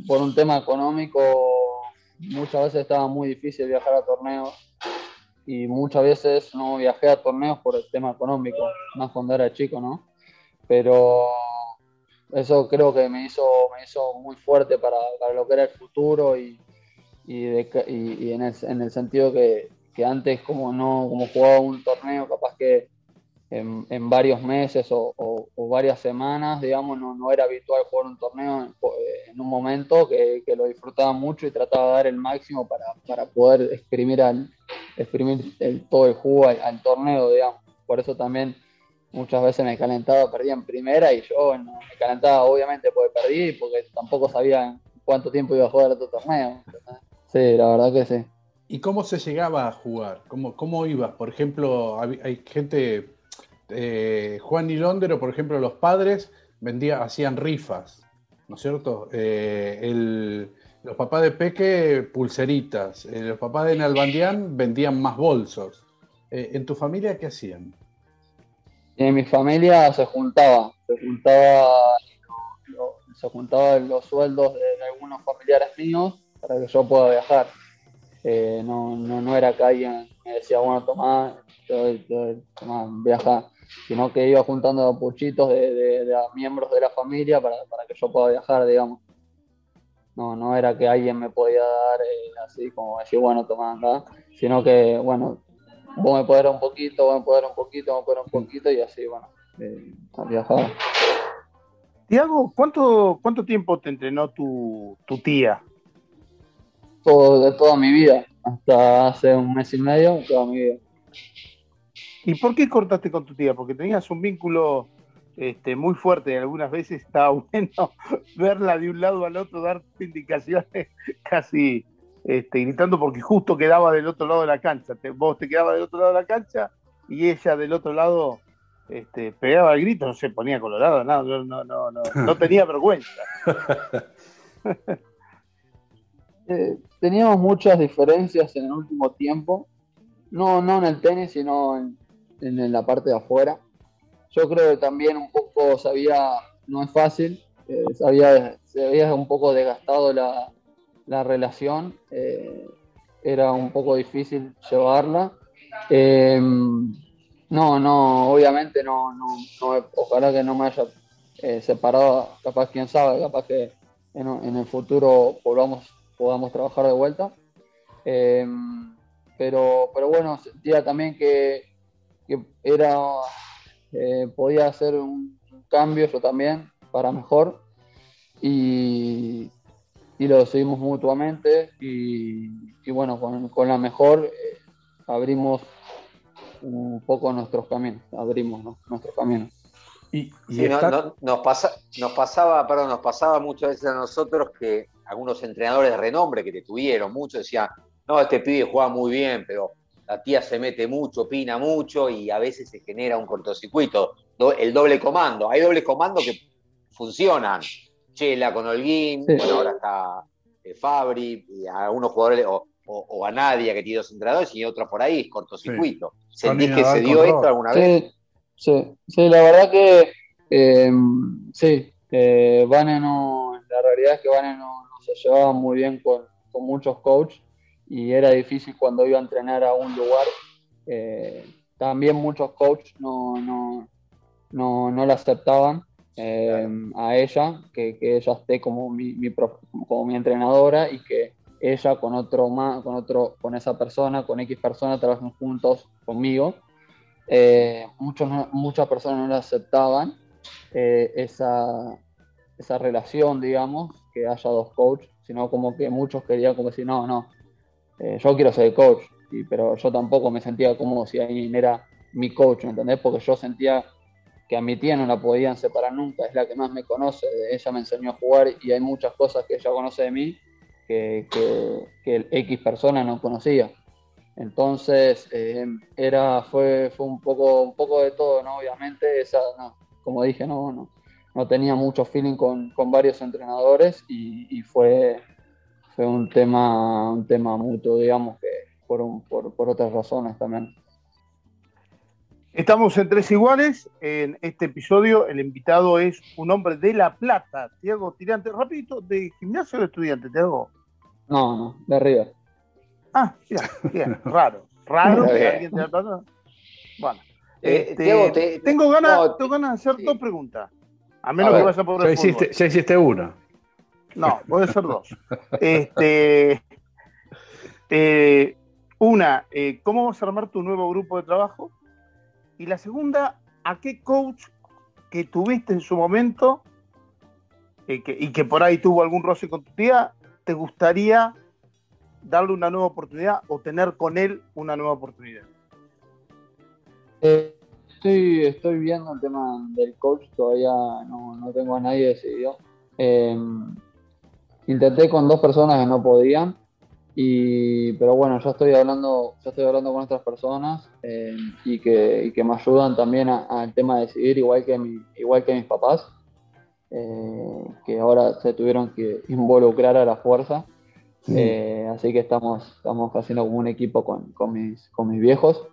por un tema económico, muchas veces estaba muy difícil viajar a torneos y muchas veces no viajé a torneos por el tema económico, más cuando era chico, ¿no? Pero eso creo que me hizo, me hizo muy fuerte para, para lo que era el futuro y, y, y en, el, en el sentido que, que antes como no como jugaba un torneo, capaz que en, en varios meses o, o- varias semanas, digamos, no, no era habitual jugar un torneo en, en un momento que, que lo disfrutaba mucho y trataba de dar el máximo para, para poder exprimir, al, exprimir el- todo el jugo al, torneo, digamos. Por eso también muchas veces me calentaba, perdía en primera y yo me calentaba obviamente porque perdí porque tampoco sabía cuánto tiempo iba a jugar otro torneo. Sí, la verdad que sí. ¿Y cómo se llegaba a jugar? ¿Cómo, cómo ibas? Por ejemplo, hay, gente, eh, Juan y Londero, por ejemplo, los padres vendía, hacían rifas, ¿no es cierto? Eh, el- los papás de Peque, pulseritas. Eh, los papás de Nalbandián vendían más bolsos. ¿En tu familia qué hacían? En mi familia se juntaba, se juntaba, se juntaban los sueldos de algunos familiares míos para que yo pueda viajar. Eh, no, no, no era que alguien me decía, bueno, tomá, viaja, sino que iba juntando puchitos de, de- miembros de la familia para, para que yo pueda viajar, digamos. No, no era que alguien me podía dar eh, así como decir, bueno, tomá acá, sino que, bueno, vos me podés dar un poquito, vos me podés dar un poquito, vos me podés dar un poquito y así, bueno, eh, a viajar. Tiago, ¿cuánto, ¿cuánto tiempo te entrenó tu, tu tía? Todo, de toda mi vida, hasta hace un mes y medio, toda mi vida. ¿Y por qué cortaste con tu tía? Porque tenías un vínculo este, muy fuerte y algunas veces estaba *laughs* bueno verla de un lado al otro, dar indicaciones casi este, gritando porque justo quedaba del otro lado de la cancha. Te- vos te quedabas del otro lado de la cancha y ella del otro lado este, pegaba el grito, no se ponía colorado, no, no, no, no, no, no *laughs* tenía vergüenza. *laughs* Eh, teníamos muchas diferencias en el último tiempo, no, no en el tenis, sino en, en la parte de afuera. Yo creo que también un poco se había, no es fácil, eh, se, había, se había un poco desgastado la, la relación eh, era un poco difícil llevarla. Eh, no, no, obviamente no, no, no, ojalá que no me haya separado, capaz quién sabe, capaz que en el futuro volvamos, podamos trabajar de vuelta. Eh, pero, pero bueno, sentía también que, que era, eh, podía hacer un, un cambio yo también para mejor y, y lo decidimos mutuamente y, y bueno, con, con la mejor eh, abrimos un poco nuestros caminos, abrimos ¿no? nuestros caminos. Y, y Sí, no- está- no- nos, pasa, nos pasaba, perdón, nos pasaba muchas veces a nosotros que algunos entrenadores de renombre que te tuvieron, muchos decían, no, este pibe juega muy bien, pero la tía se mete mucho, opina mucho y a veces se genera un cortocircuito. Do- el doble comando, hay doble comando que funcionan. Chela con Holguín, Sí. bueno, ahora está eh, Fabri, y a algunos jugadores, o, o- o a Nadia que tiene dos entrenadores y otro por ahí, cortocircuito. ¿Sentís Tony que se dio esto alguna vez? Sí, sí, sí, la verdad que eh, sí, eh, Vane no, la realidad es que Vane no se llevaba muy bien con, con muchos coaches y era difícil cuando iba a entrenar a un lugar. Eh, también muchos coaches no, no, no, no la aceptaban eh, a ella, que, que ella esté como mi, mi prof- como mi entrenadora y que ella con otro más, con otro, con esa persona, con X persona, trabajen juntos conmigo. Eh, muchos muchas personas no la aceptaban eh, esa, esa relación, digamos, que haya dos coaches, sino como que muchos querían como decir, no, no, eh, yo quiero ser coach, y, pero yo tampoco me sentía como si alguien era mi coach, ¿me entendés? Porque yo sentía que a mi tía no la podían separar nunca, es la que más me conoce, ella me enseñó a jugar y hay muchas cosas que ella conoce de mí que, que, que el X persona no conocía. Entonces, eh, era, fue, fue un, poco, un poco de todo, ¿no? Obviamente, esa, no, como dije, no, no, no tenía mucho feeling con, con varios entrenadores y, y fue, fue un tema, un tema mutuo, digamos, que por, un- por, por otras razones también. Estamos en Tres Iguales. En este episodio el invitado es un hombre de La Plata, Tiago Tirante. Rapidito, ¿de gimnasio o de estudiante, Tiago? No, no, de arriba. Ah, bien, bien, *laughs* raro. Raro que alguien de La Plata. Bueno, Eh, este, Tiago, te- tengo, ganas, no, tengo ganas de hacer sí. dos preguntas. A menos A que ver, vaya por ya, el hiciste, fútbol. ya hiciste una. No, puede ser dos. Este, eh, una, eh, ¿cómo vas a armar tu nuevo grupo de trabajo? Y la segunda, ¿a qué coach que tuviste en su momento eh, que- y que por ahí tuvo algún roce con tu tía, te gustaría darle una nueva oportunidad o tener con él una nueva oportunidad? Eh, estoy, estoy viendo el tema del coach, todavía no, no tengo a nadie decidido. Eh, intenté con dos personas que no podían, y, pero bueno, ya estoy hablando, ya estoy hablando con otras personas eh, y, que, y que me ayudan también al tema de decidir, igual que, mi, igual que mis papás, eh, que ahora se tuvieron que involucrar a la fuerza. Eh, así que estamos, estamos haciendo como un equipo con, con mis, con mis viejos.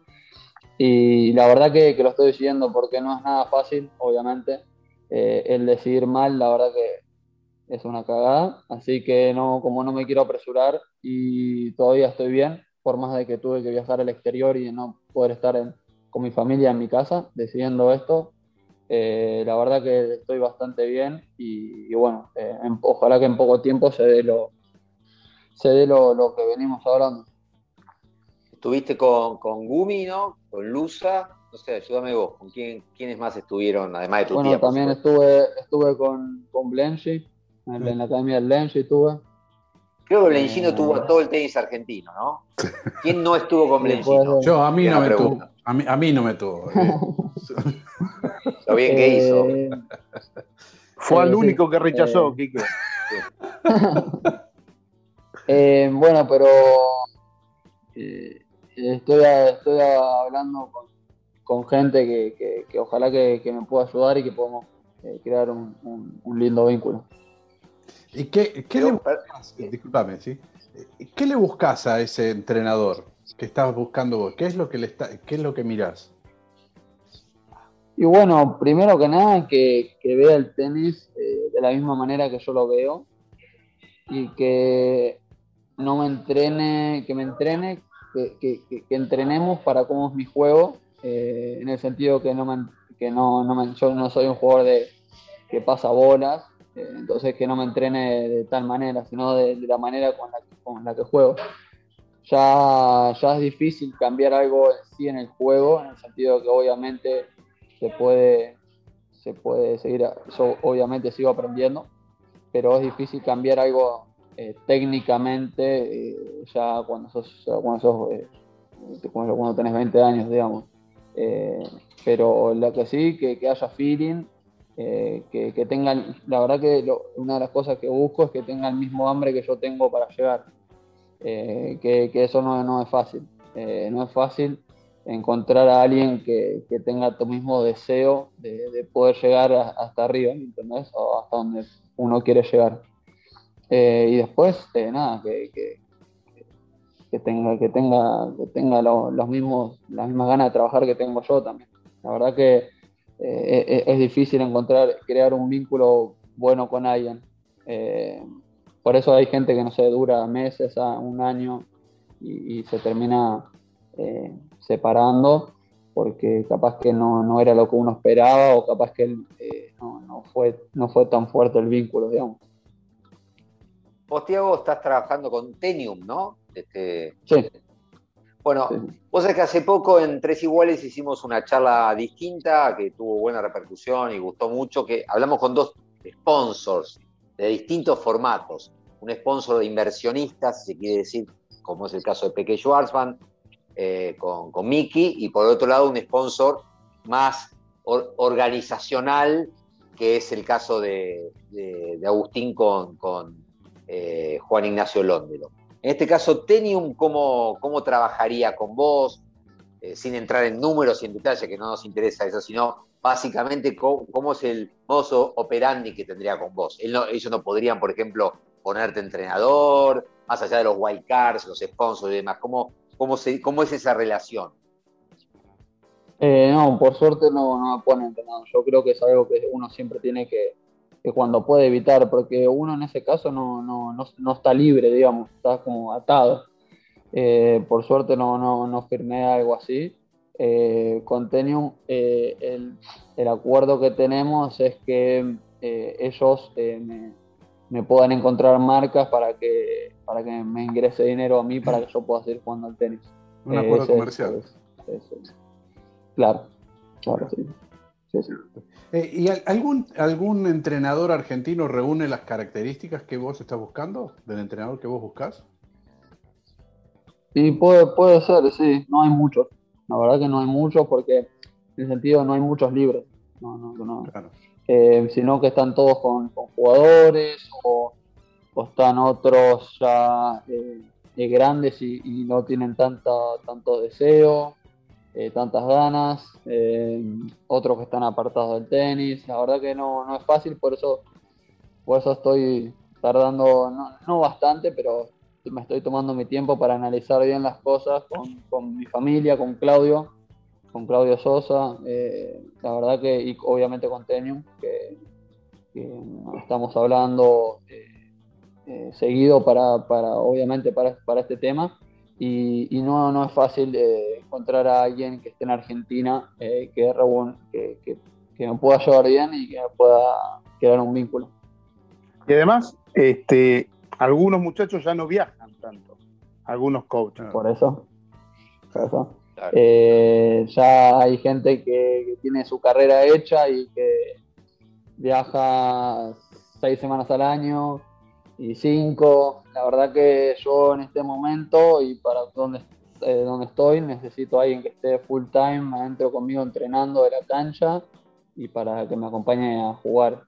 Y la verdad que, lo estoy decidiendo porque no es nada fácil, obviamente. Eh, el decidir mal, la verdad que es una cagada. Así que no, como no me quiero apresurar y todavía estoy bien, por más de que tuve que viajar al exterior y no poder estar con mi familia en mi casa decidiendo esto, eh, la verdad que estoy bastante bien y, bueno, eh, ojalá que en poco tiempo se dé lo, se dé lo, lo que venimos hablando. Estuviste con, con Gumi, ¿no? Con Lusa. No sé, ayúdame vos. ¿Con quién, quiénes más estuvieron, además de tu Bueno, tía? también estuve, estuve con, con Blenchi, en, en la academia del Blenchi estuve. Creo que Blenchino Eh, tuvo a todo el tenis argentino, ¿no? ¿Quién no estuvo con Blenchino? Yo, a mí no me tuvo. A mí, a mí no me tuvo. eh. Lo bien que hizo. Eh, Fue Sí, al sí. único que rechazó, Eh, Quique. *laughs* eh, bueno, pero eh, estoy, a- estoy a- hablando con, con gente que, que- que ojalá que, que me pueda ayudar y que podamos eh, crear un, un- un lindo vínculo. ¿Y qué, qué Yo, le buscas? Disculpame, ¿sí? ¿Qué le buscas a ese entrenador que estás buscando vos? ¿Qué es lo que le está, qué es lo que mirás? Y bueno, primero que nada, que, que vea el tenis eh, de la misma manera que yo lo veo y que no me entrene, que me entrene, que, que, que entrenemos para cómo es mi juego, eh, en el sentido que no me, que no, no me, yo no soy un jugador de que pasa bolas, eh, entonces que no me entrene de tal manera, sino de, de la manera con la, con la, que juego. Ya, ya es difícil cambiar algo en sí en el juego, en el sentido que obviamente se puede, se puede seguir, yo obviamente sigo aprendiendo, pero es difícil cambiar algo eh, técnicamente eh, ya cuando sos, cuando, sos eh, cuando tenés 20 años, digamos. Pero lo que sí, que, que haya feeling, que, que, tengan, la verdad que lo, una de las cosas que busco es que tengan el mismo hambre que yo tengo para llegar, que, que, eso no, no es fácil, no es fácil encontrar a alguien que, que tenga tu mismo deseo de, de, poder llegar hasta arriba, ¿entendés? O hasta donde uno quiere llegar. Eh, y después, nada, que, que tenga, que tenga, que tenga lo, los mismos, las mismas ganas de trabajar que tengo yo también. La verdad que eh, es difícil encontrar, crear un vínculo bueno con alguien. Eh, por eso hay gente que no se dura meses, un año y, se termina eh, separando porque capaz que no, no, era lo que uno esperaba o capaz que eh, no, no, fue, no fue tan fuerte el vínculo, digamos. Vos, Tiago, estás trabajando con Tenium, ¿no? Este... Sí. Bueno, sí. vos sabés que hace poco en Tres Iguales hicimos una charla distinta que tuvo buena repercusión y gustó mucho, que hablamos con dos sponsors de distintos formatos. Un sponsor de inversionistas, si se quiere decir, como es el caso de Peque Schwarzman, eh, con, con Mickey, y por otro lado un sponsor más or, organizacional, que es el caso de, de, de Agustín con, con eh, Juan Ignacio Lóndelo. En este caso, Tenium, ¿cómo, cómo trabajaría con vos? Eh, sin entrar en números y en detalles, que no nos interesa eso, sino básicamente cómo, cómo es el modo operandi que tendría con vos. Ellos no podrían, por ejemplo, ponerte entrenador, más allá de los wildcards, los sponsors y demás. ¿Cómo, cómo, cómo es esa relación? Eh, no, por suerte no, no me ponen entrenador. Yo creo que es algo que uno siempre tiene que cuando puede evitar, porque uno en ese caso no, no, no, no está libre, digamos, está como atado. Eh, por suerte no, no, no firmé algo así. Eh, con Tenium, eh, el, el, acuerdo que tenemos es que eh, ellos me, me, puedan encontrar marcas para que, para que me ingrese dinero a mí para que yo pueda seguir jugando al tenis. Un acuerdo comercial. Es, es, es, claro, claro, sí. Eh, ¿Y algún, algún entrenador argentino reúne las características que vos estás buscando, del entrenador que vos buscás? Sí, puede, puede ser, sí, no hay muchos. La verdad que no hay muchos porque en el sentido no hay muchos libres, no, no, no. Claro. Eh, sino que están todos con, con jugadores o, o, están otros ya eh, grandes y, y, no tienen tanta, tanto deseo eh, tantas ganas, eh, otros que están apartados del tenis, la verdad que no, no es fácil, por eso, por eso estoy tardando, no, no, bastante, pero me estoy tomando mi tiempo para analizar bien las cosas con, con mi familia, con Claudio, con Claudio Sosa, eh, la verdad que, y obviamente con Tenium, que, que estamos hablando seguido para, para, obviamente, para, para este tema y, y no, no, es fácil eh, encontrar a alguien que esté en Argentina eh, que, que, que, que, me pueda llevar bien y que me pueda crear un vínculo. Y además, este, algunos muchachos ya no viajan tanto, algunos coaches. Por eso. Por eso. Claro. Eh, ya hay gente que, tiene su carrera hecha y que viaja seis semanas al año, y cinco. La verdad que yo en este momento y para donde, eh, donde estoy necesito a alguien que esté full time adentro conmigo entrenando de la cancha y para que me acompañe a jugar,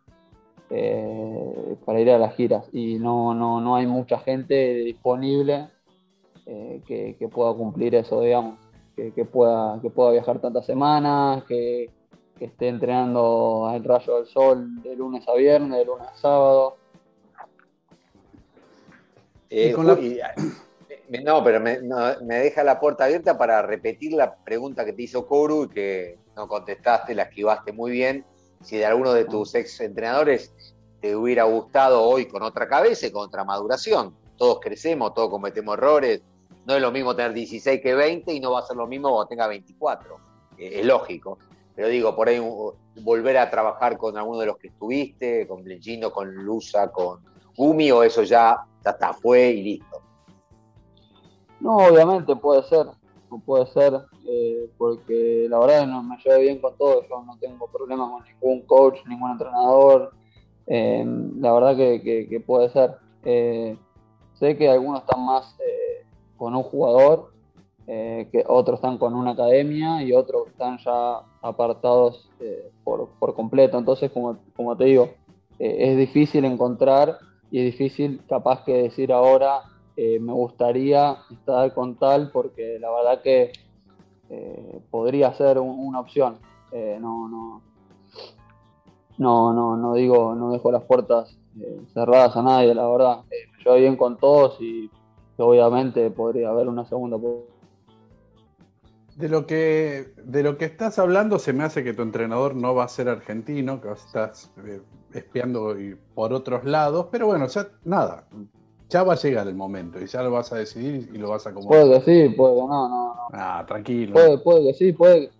eh, para ir a las giras. Y no, no, no hay mucha gente disponible eh, que, que, pueda cumplir eso, digamos, que, que, pueda, que pueda viajar tantas semanas, que, que esté entrenando al rayo del sol de lunes a viernes, de lunes a sábado eh, la... y, no, pero me, no, me, deja la puerta abierta para repetir la pregunta que te hizo Koru y que no contestaste, la esquivaste muy bien. Si de alguno de tus ex entrenadores te hubiera gustado hoy con otra cabeza y con otra maduración. todos crecemos, todos cometemos errores. No es lo mismo tener 16 que 20 y no va a ser lo mismo cuando tenga 24. Eh, es lógico. Pero digo, por ahí volver a trabajar con alguno de los que estuviste, con Blengino, con Lusa, con Gumi, o eso ya, está, fue y listo. No, obviamente puede ser, puede ser, eh, porque la verdad no me llevo bien con todo, yo no tengo problemas con ningún coach, ningún entrenador, eh, la verdad que, puede ser. Eh, sé que algunos están más con un jugador, que otros están con una academia y otros están ya apartados por, por, completo, entonces como te digo, es difícil encontrar y es difícil capaz que decir ahora eh, me gustaría estar con tal porque la verdad que eh, podría ser una opción. Eh, no, no, no, no, no digo, no dejo las puertas cerradas a nadie, la verdad. me llevo bien con todos y obviamente podría haber una segunda de lo que de lo que estás hablando se me hace que tu entrenador no va a ser argentino, que estás espiando por otros lados, pero bueno, ya nada, ya va a llegar el momento y ya lo vas a decidir y lo vas a acomodar. Puede que sí, puede que no, no, no. Ah, tranquilo. Puede, puede que sí, puede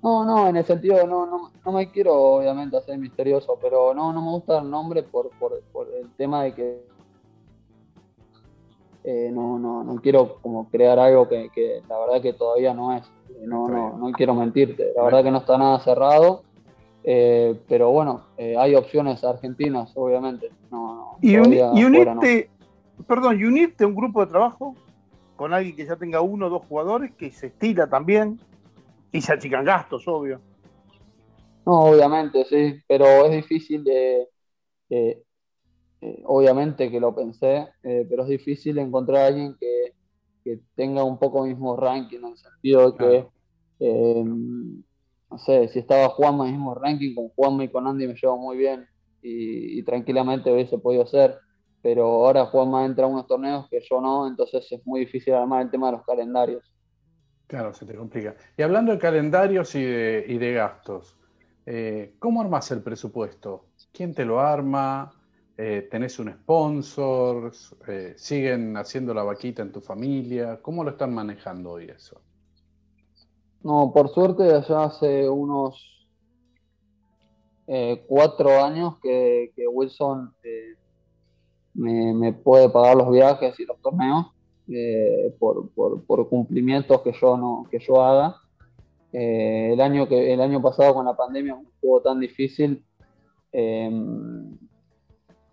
No, no, en el sentido, no, no, no me quiero obviamente hacer misterioso, pero no, no me gusta el nombre por, por, por el tema de que eh, no, no, no quiero como crear algo que, que, la verdad que todavía no es. No, no, no quiero mentirte. La verdad que no está nada cerrado. Eh, pero bueno, eh, hay opciones argentinas, obviamente. No, y, y unirte, perdón, y unirte a un grupo de trabajo con alguien que ya tenga uno o dos jugadores, que se estira también, y se achican gastos, obvio. No, obviamente, sí, pero es difícil de, eh, obviamente que lo pensé, eh, pero es difícil encontrar a alguien que, tenga un poco mismo ranking, en el sentido de que, eh, no sé, si estaba Juanma en el mismo ranking, con Juanma y con Andy me llevo muy bien y, y tranquilamente hubiese podido hacer pero ahora Juanma entra a unos torneos que yo no, entonces es muy difícil armar el tema de los calendarios. Claro, se te complica. Y hablando de calendarios y de, gastos, eh, ¿cómo armas el presupuesto? ¿Quién te lo arma? Eh, ¿Tenés un sponsor? Eh, ¿Siguen haciendo la vaquita en tu familia? ¿Cómo lo están manejando hoy eso? No, por suerte ya hace unos cuatro años que, Wilson me, puede pagar los viajes y los torneos eh, por, cumplimientos que yo no que yo haga. Eh, el, año que, el año pasado con la pandemia estuvo tan difícil,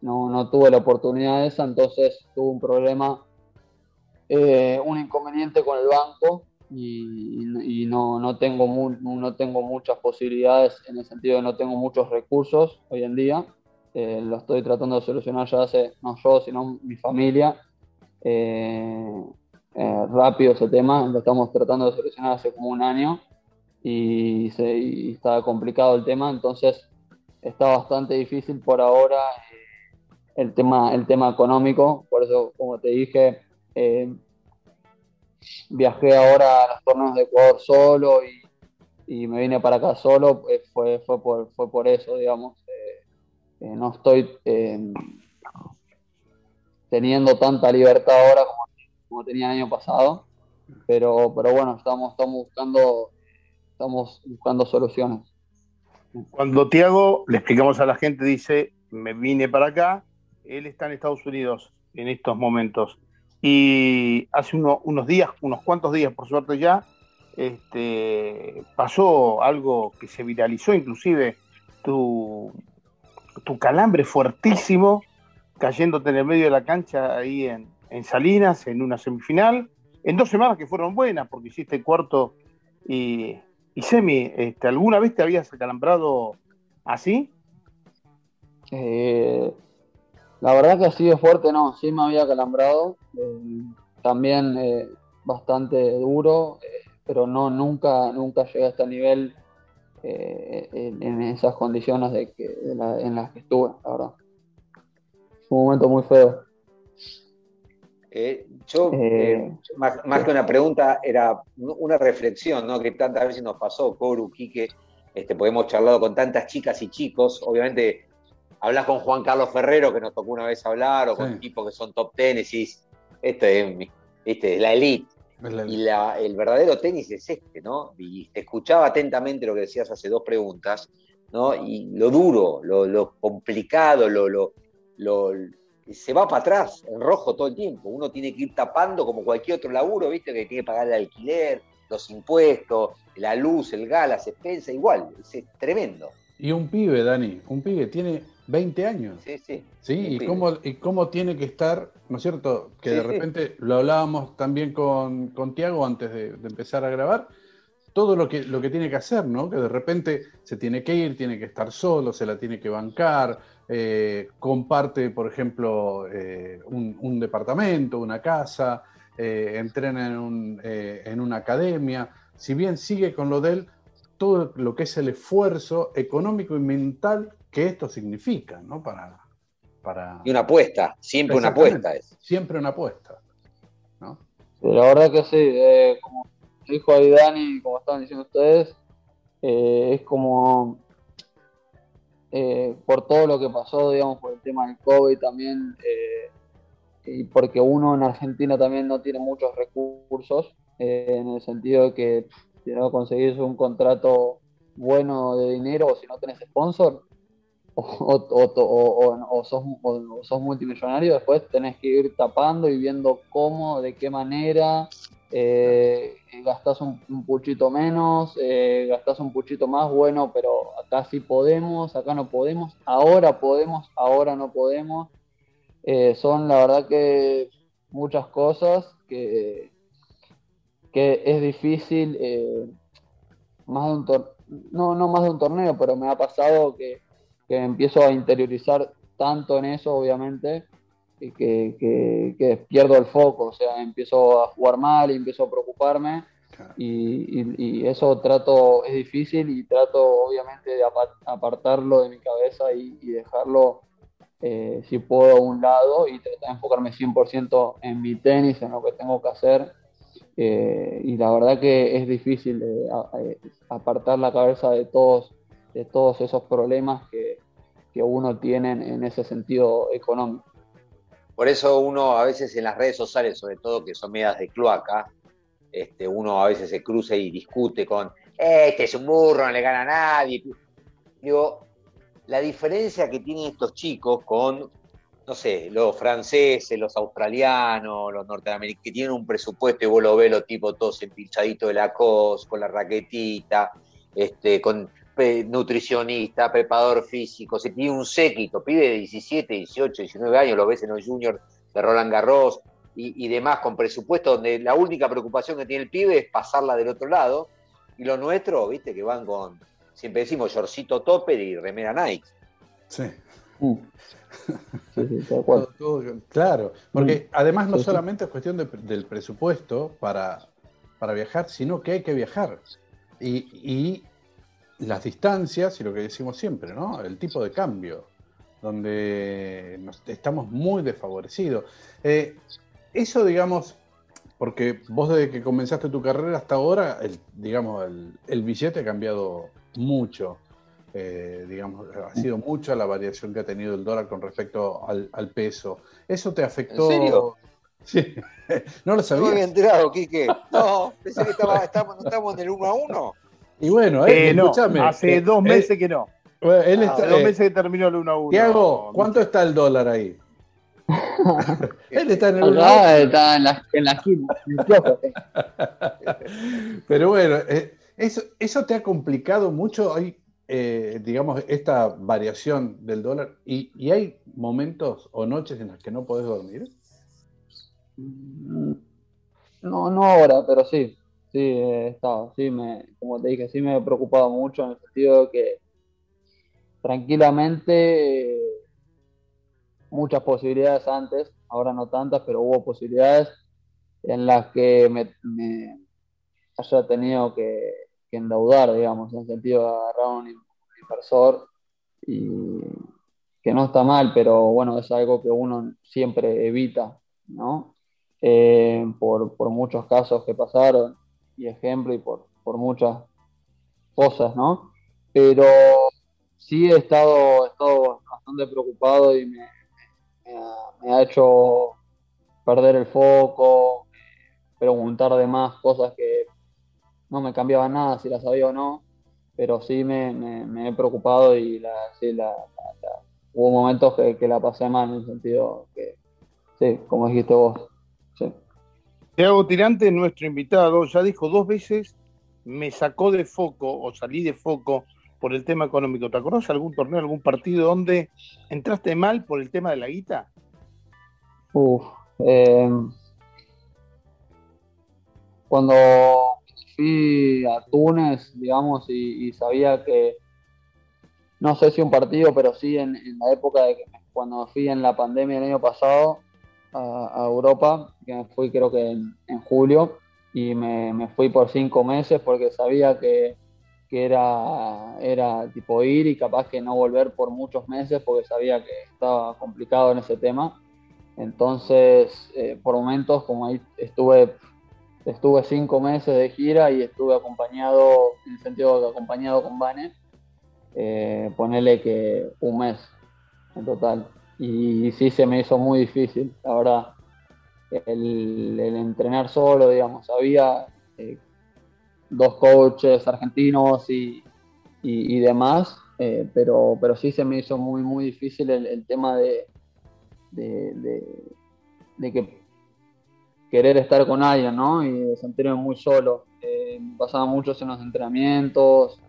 no, no, tuve la oportunidad de esa, entonces tuve un problema, eh, un inconveniente con el banco y, no, no, tengo no tengo muchas posibilidades en el sentido de no tengo muchos recursos hoy en día. Eh, lo estoy tratando de solucionar ya hace, no yo, sino mi familia. Eh, rápido ese tema, lo estamos tratando de solucionar hace como un año y, se, está complicado el tema, entonces está bastante difícil por ahora el, tema, el tema económico, por eso como te dije, viajé ahora a los torneos de Ecuador solo y, me vine para acá solo, fue, fue, por, fue por eso, digamos. Eh, no estoy eh, teniendo tanta libertad ahora como, tenía el año pasado, pero, pero bueno, estamos, estamos, buscando, estamos buscando soluciones. Cuando Tiago, le explicamos a la gente, dice, me vine para acá, él está en Estados Unidos en estos momentos. Y hace unos días, unos cuantos días, por suerte ya, este, pasó algo que se viralizó, inclusive tu, tu calambre fuertísimo, cayéndote en el medio de la cancha ahí en, Salinas, en una semifinal, en dos semanas que fueron buenas, porque hiciste cuarto y, semi. Este, ¿Alguna vez te habías acalambrado así? Eh, la verdad que así de fuerte no, sí me había acalambrado, eh, también eh, bastante duro, pero no, nunca, nunca llegué a este nivel eh, en, esas condiciones de que, en las que estuve, la verdad. Fue un momento muy feo. Eh, yo, eh, más, que una pregunta, era una reflexión, ¿no? Que tantas veces nos pasó, Coru, Quique, este, porque hemos charlado con tantas chicas y chicos, obviamente hablas con Juan Carlos Ferrero, que nos tocó una vez hablar, o con tipos que son top ten, y Este es, mi- este es la elite. Es la- Y la- el verdadero tenis es este, ¿no? Y te escuchaba atentamente lo que decías hace dos preguntas, ¿no? Y lo duro, lo, lo complicado, lo, lo, lo- se va para atrás, en rojo todo el tiempo. Uno tiene que ir tapando como cualquier otro laburo, ¿viste? Que tiene que pagar el alquiler, los impuestos, la luz, el gas, las expensas, igual. Es tremendo. Y un pibe, Dani, un pibe tiene 20 años. Sí, sí. ¿Sí? ¿Y cómo, ¿Y cómo tiene que estar, ¿no es cierto? Que Sí, de sí. repente lo hablábamos también con, con Tiago antes de, de empezar a grabar, todo lo que, lo que tiene que hacer, ¿no? Que de repente se tiene que ir, tiene que estar solo, se la tiene que bancar, eh, comparte, por ejemplo, eh, un, un departamento, una casa, eh, entrena en, un, en una academia. Si bien sigue con lo de él, todo lo que es el esfuerzo económico y mental que esto significa, ¿no? Para, para Y una apuesta, siempre una apuesta es. siempre una apuesta, ¿no? Sí, la verdad que sí, eh, como dijo ahí Dani, como estaban diciendo ustedes, eh, es como eh, por todo lo que pasó, digamos, por el tema del COVID también, eh, y porque uno en Argentina también no tiene muchos recursos, eh, en el sentido de que si no conseguís un contrato bueno de dinero o si no tenés sponsor, o, o- o- sos, o- o sos multimillonario, después tenés que ir tapando y viendo cómo, de qué manera, eh, gastás un, un puchito menos, eh, gastás un puchito más, bueno, pero acá sí podemos, acá no podemos, ahora podemos, ahora no podemos. Eh, son la verdad que muchas cosas que, que es difícil, eh, más de un tor- no, no más de un torneo, pero me ha pasado que, que empiezo a interiorizar tanto en eso, obviamente, y que, que- que pierdo el foco, o sea, empiezo a jugar mal y empiezo a preocuparme y, y- y eso trato, es difícil y trato obviamente de apa- apartarlo de mi cabeza y, y dejarlo, eh, si puedo, a un lado y tratar de enfocarme 100% en mi tenis, en lo que tengo que hacer. Eh, y la verdad que es difícil eh, eh, apartar la cabeza de todos, de todos esos problemas que, que uno tiene en- ese sentido económico. Por eso uno a veces en las redes sociales, sobre todo que son medias de cloaca, este, uno a veces se cruza y discute con, este es un burro, no le gana a nadie. Digo, la diferencia que tienen estos chicos con, no sé, los franceses, los australianos, los norteamericanos, que tienen un presupuesto y vos lo ves, los tipos todos empilchaditos de la cos, con la raquetita, este, con nutricionista, preparador físico, se tiene un séquito, pibe de 17, 18, 19 años, lo ves en los juniors de Roland Garros y, y demás, con presupuesto donde la única preocupación que tiene el pibe es pasarla del otro lado, y lo nuestro, viste, que van con, siempre decimos, shortcito topper y remera Nike. Sí. Mm. *laughs* Sí, sí. Todo- todo- claro, porque además no Sí, sí. solamente es cuestión de- del presupuesto para, para viajar, sino que hay que viajar. Y, y las distancias y lo que decimos siempre, ¿no? El tipo de cambio, donde nos- estamos muy desfavorecidos. Eh, eso, digamos, porque vos desde que comenzaste tu carrera hasta ahora, el, digamos, el, el billete ha cambiado mucho. Eh, digamos, ha sido mucha la variación que ha tenido el dólar con respecto al, al peso. ¿Eso te afectó? ¿En serio? Sí. *laughs* no lo No me sabía. había enterado, Quique. *laughs* No, pensé que estaba, estamos, estamos en el 1 a 1. Y bueno, eh, Eh, no, escúchame. hace eh, dos él- meses que no. bueno, él Ah, está- Hace dos eh, meses que terminó el 1 a 1. Tiago, ¿cuánto está el dólar ahí? *laughs* él está en el 1 Acá está en la, en la esquina. *laughs* Pero bueno, eh, eso, eso te ha complicado mucho. Hay, eh, digamos, esta variación del dólar y, y hay momentos o noches en las que no podés dormir. Mm, No, no ahora, pero sí, sí, he estado, sí, me, como te dije, sí me he preocupado mucho en el sentido de que tranquilamente eh, muchas posibilidades antes, ahora no tantas, pero hubo posibilidades en las que me, haya tenido que, que endeudar, digamos, en el sentido de agarrar un inversor y que no está mal, pero bueno, es algo que uno siempre evita, ¿no? Eh, por, por muchos casos que pasaron y ejemplo y por, por muchas cosas, ¿no? Pero sí he estado, estado bastante preocupado y me, me ha, me ha hecho perder el foco, preguntar de más cosas que no me cambiaban nada si las sabía o no, pero sí me, me, he preocupado y la, sí, la, hubo momentos que, que, la pasé mal en el sentido que, sí, como dijiste vos. Tiago Tirante, nuestro invitado, ya dijo dos veces, me sacó de foco o salí de foco por el tema económico. ¿Te acordás algún torneo, algún partido donde entraste mal por el tema de la guita? Uf, eh, cuando fui a Túnez, digamos, y, sabía que, no sé si un partido, pero sí en, la época de que cuando fui en la pandemia el año pasado a, Europa, que me fui creo que en, julio, y me, fui por cinco meses porque sabía que, que era, era tipo ir y capaz que no volver por muchos meses porque sabía que estaba complicado en ese tema. Entonces, eh, por momentos, como ahí estuve, estuve cinco meses de gira y estuve acompañado, en el sentido de acompañado con Vane, eh, ponerle que un mes en total. Y sí se me hizo muy difícil, la verdad. El, entrenar solo, digamos, había eh, dos coaches argentinos y, y, demás, eh, pero, pero sí se me hizo muy, muy difícil el, tema de, de, que querer estar con alguien, ¿no? Y sentirme muy solo. Eh, pasaba mucho en los entrenamientos.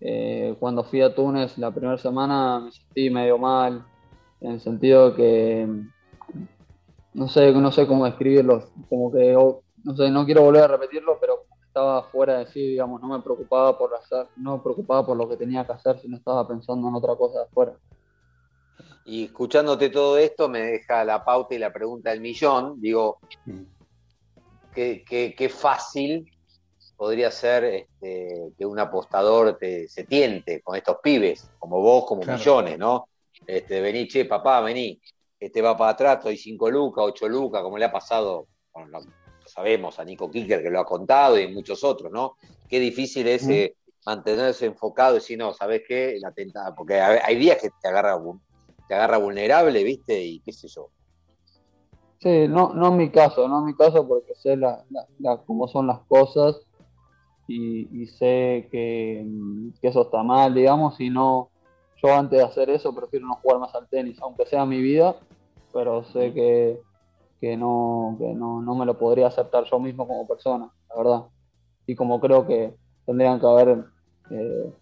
Eh, cuando fui a Túnez la primera semana me sentí medio mal, en el sentido de que no sé, no sé cómo describirlo, como que no sé, no quiero volver a repetirlo, pero estaba fuera de sí, digamos, no me preocupaba por hacer, no me preocupaba por lo que tenía que hacer, sino estaba pensando en otra cosa de afuera. Y escuchándote todo esto me deja la pauta y la pregunta del millón, digo, qué, qué, fácil podría ser este, que un apostador te, se tiente con estos pibes, como vos, como millones, ¿no? Este, vení, che, papá, vení, este va para atrás, estoy 5 lucas, 8 lucas, como le ha pasado sabemos, a Nico Kicker que lo ha contado y muchos otros, ¿no? Qué difícil es eh, mantenerse enfocado y decir, no, ¿sabes qué? La tenta, porque hay días que te agarra, te agarra vulnerable, ¿viste? Y qué sé yo. Sí, no, no en mi caso, no en mi caso porque sé la, cómo son las cosas y, sé que, que, eso está mal, digamos, y no, yo antes de hacer eso prefiero no jugar más al tenis, aunque sea mi vida, pero sé que, que no, que no, no me lo podría aceptar yo mismo como persona, la verdad. Y como creo que tendrían que haber eh,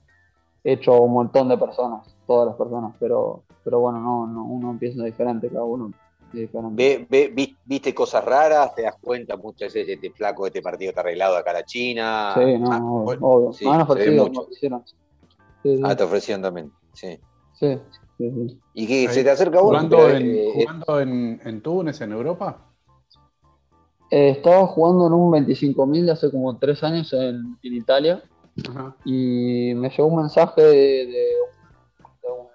hecho un montón de personas, todas las personas, pero, pero bueno, no, no uno empieza diferente, cada uno Ve, ve, ¿Viste cosas raras? ¿Te das cuenta muchas veces este flaco, este partido está arreglado acá a la China? Sí, no, ah, obvio. Sí, ah, ah, te ofrecieron también, sí. Sí, ¿Y que se te acerca uno? ¿Jugando, en, eh, jugando en, en, Túnez, en Europa? Eh, estaba jugando en un 25.000 hace como tres años en, en Italia. Y me llegó un mensaje de, de, un,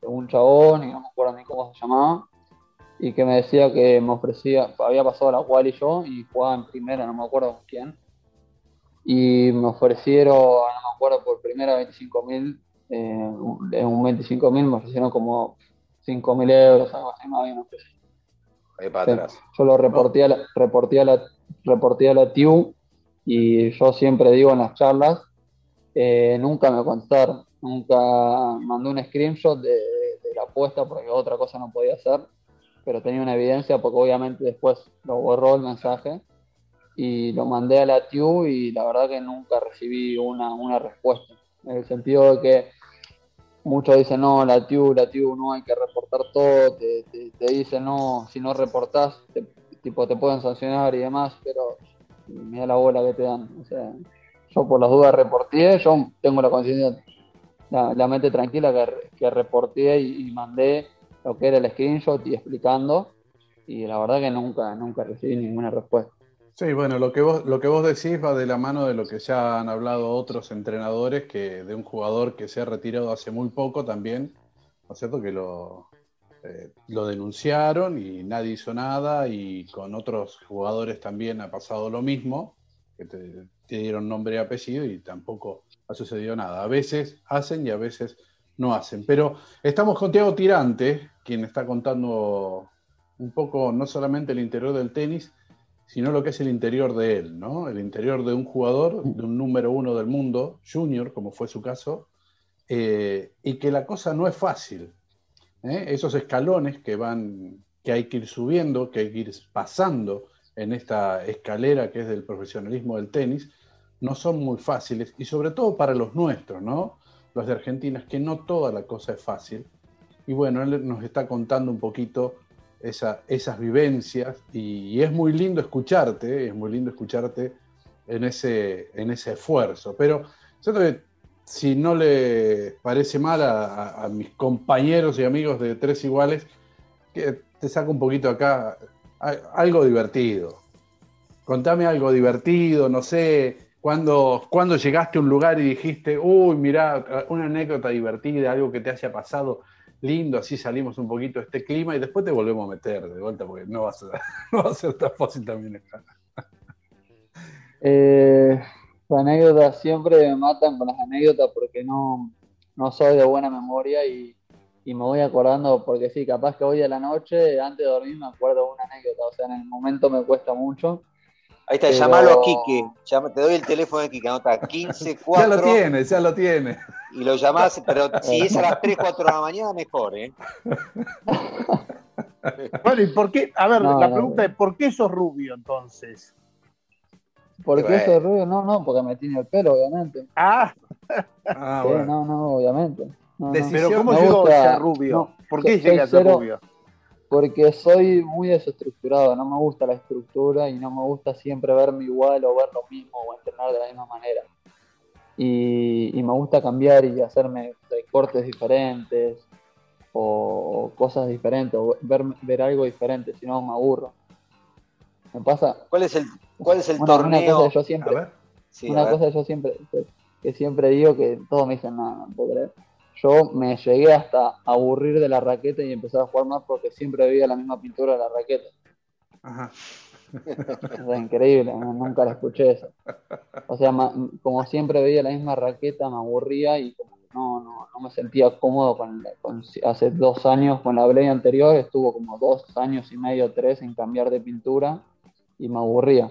de, un, chabón, y no me acuerdo ni cómo se llamaba, y que me decía que me ofrecía, había pasado la cual y yo, y jugaba en primera, no me acuerdo con quién. Y me ofrecieron, no me acuerdo, por primera 25.000 eh, en un 25 mil me ofrecieron como 5 mil euros, algo así, más bien. Ahí para atrás. Yo lo reporté a, la, reporté, a la, reporté a la TIU y yo siempre digo en las charlas, eh, nunca me contestaron, nunca mandé un screenshot de, de, la apuesta porque otra cosa no podía hacer, pero tenía una evidencia porque obviamente después lo borró el mensaje y lo mandé a la TIU y la verdad que nunca recibí una, una respuesta, en el sentido de que muchos dicen, no, la TIU, la TIU, no hay que reportar todo, te, te, dicen, no, si no reportás, te, tipo, te pueden sancionar y demás, pero mira la bola que te dan. O sea, yo por las dudas reporté, yo tengo la conciencia, la, mente tranquila que, que reporté y, mandé lo que era el screenshot y explicando, y la verdad que nunca, nunca recibí ninguna respuesta. Sí, bueno, lo que, vos, lo que vos decís va de la mano de lo que ya han hablado otros entrenadores, que de un jugador que se ha retirado hace muy poco también, ¿no es cierto? Que lo, eh, lo denunciaron y nadie hizo nada y con otros jugadores también ha pasado lo mismo, que te, dieron nombre y apellido y tampoco ha sucedido nada. A veces hacen y a veces no hacen. Pero estamos con Tiago Tirante, quien está contando un poco no solamente el interior del tenis, sino lo que es el interior de él, ¿no? El interior de un jugador, de un número uno del mundo, junior, como fue su caso, eh, y que la cosa no es fácil. ¿eh? Esos escalones que van, que hay que ir subiendo, que hay que ir pasando en esta escalera que es del profesionalismo del tenis, no son muy fáciles, y sobre todo para los nuestros, ¿no? Los de Argentina, es que no toda la cosa es fácil. Y bueno, él nos está contando un poquito esas vivencias y, es muy lindo escucharte, es muy lindo escucharte en ese, en ese esfuerzo. Pero si no le parece mal a, mis compañeros y amigos de Tres Iguales, que te saco un poquito acá algo divertido. Contame algo divertido, no sé, cuando, cuando llegaste a un lugar y dijiste, uy, mira, una anécdota divertida, algo que te haya pasado lindo, así salimos un poquito de este clima y después te volvemos a meter de vuelta porque no va a ser, *laughs* no va a ser tan fácil también *laughs* Eh, las anécdotas siempre me matan con las anécdotas porque no, no soy de buena memoria y, y, me voy acordando porque sí, capaz que hoy a la noche, antes de dormir, me acuerdo de una anécdota, o sea, en el momento me cuesta mucho. Ahí está, llamalo a Quique, te doy el teléfono de Quique, anota 15, 4. *laughs* Ya lo tiene, ya lo tiene y lo llamás, pero *laughs* si es a las 3, 4 de la mañana, mejor, ¿eh? *laughs* Bueno, ¿y por qué? A ver, la pregunta es, ¿por qué sos rubio entonces? ¿Por qué soy rubio? No, no, porque me tiene el pelo, obviamente. Ah, ah sí, no, no, obviamente. pero ¿cómo llegó a ser rubio? ¿Por qué llega a ser rubio? Porque soy muy desestructurado, no me gusta la estructura y no me gusta siempre verme igual o ver lo mismo o entrenar de la misma manera y, me gusta cambiar y hacerme cortes diferentes o, cosas diferentes o ver, ver algo diferente, si no me aburro. Me pasa. ¿Cuál es el, cuál es el torneo? Una cosa yo siempre, una cosa yo siempre, que siempre digo que todos me dicen, no, no puedo creer. Yo me llegué hasta aburrir de la raqueta y empecé a jugar más porque siempre veía la misma pintura de la raqueta. Ajá. *laughs* Es increíble, nunca la escuché eso. O sea, como siempre veía la misma raqueta, me aburría y como no, no, no me sentía cómodo con, hace dos años con la Blade anterior, estuvo como dos años y medio, tres en cambiar de pintura y me aburría.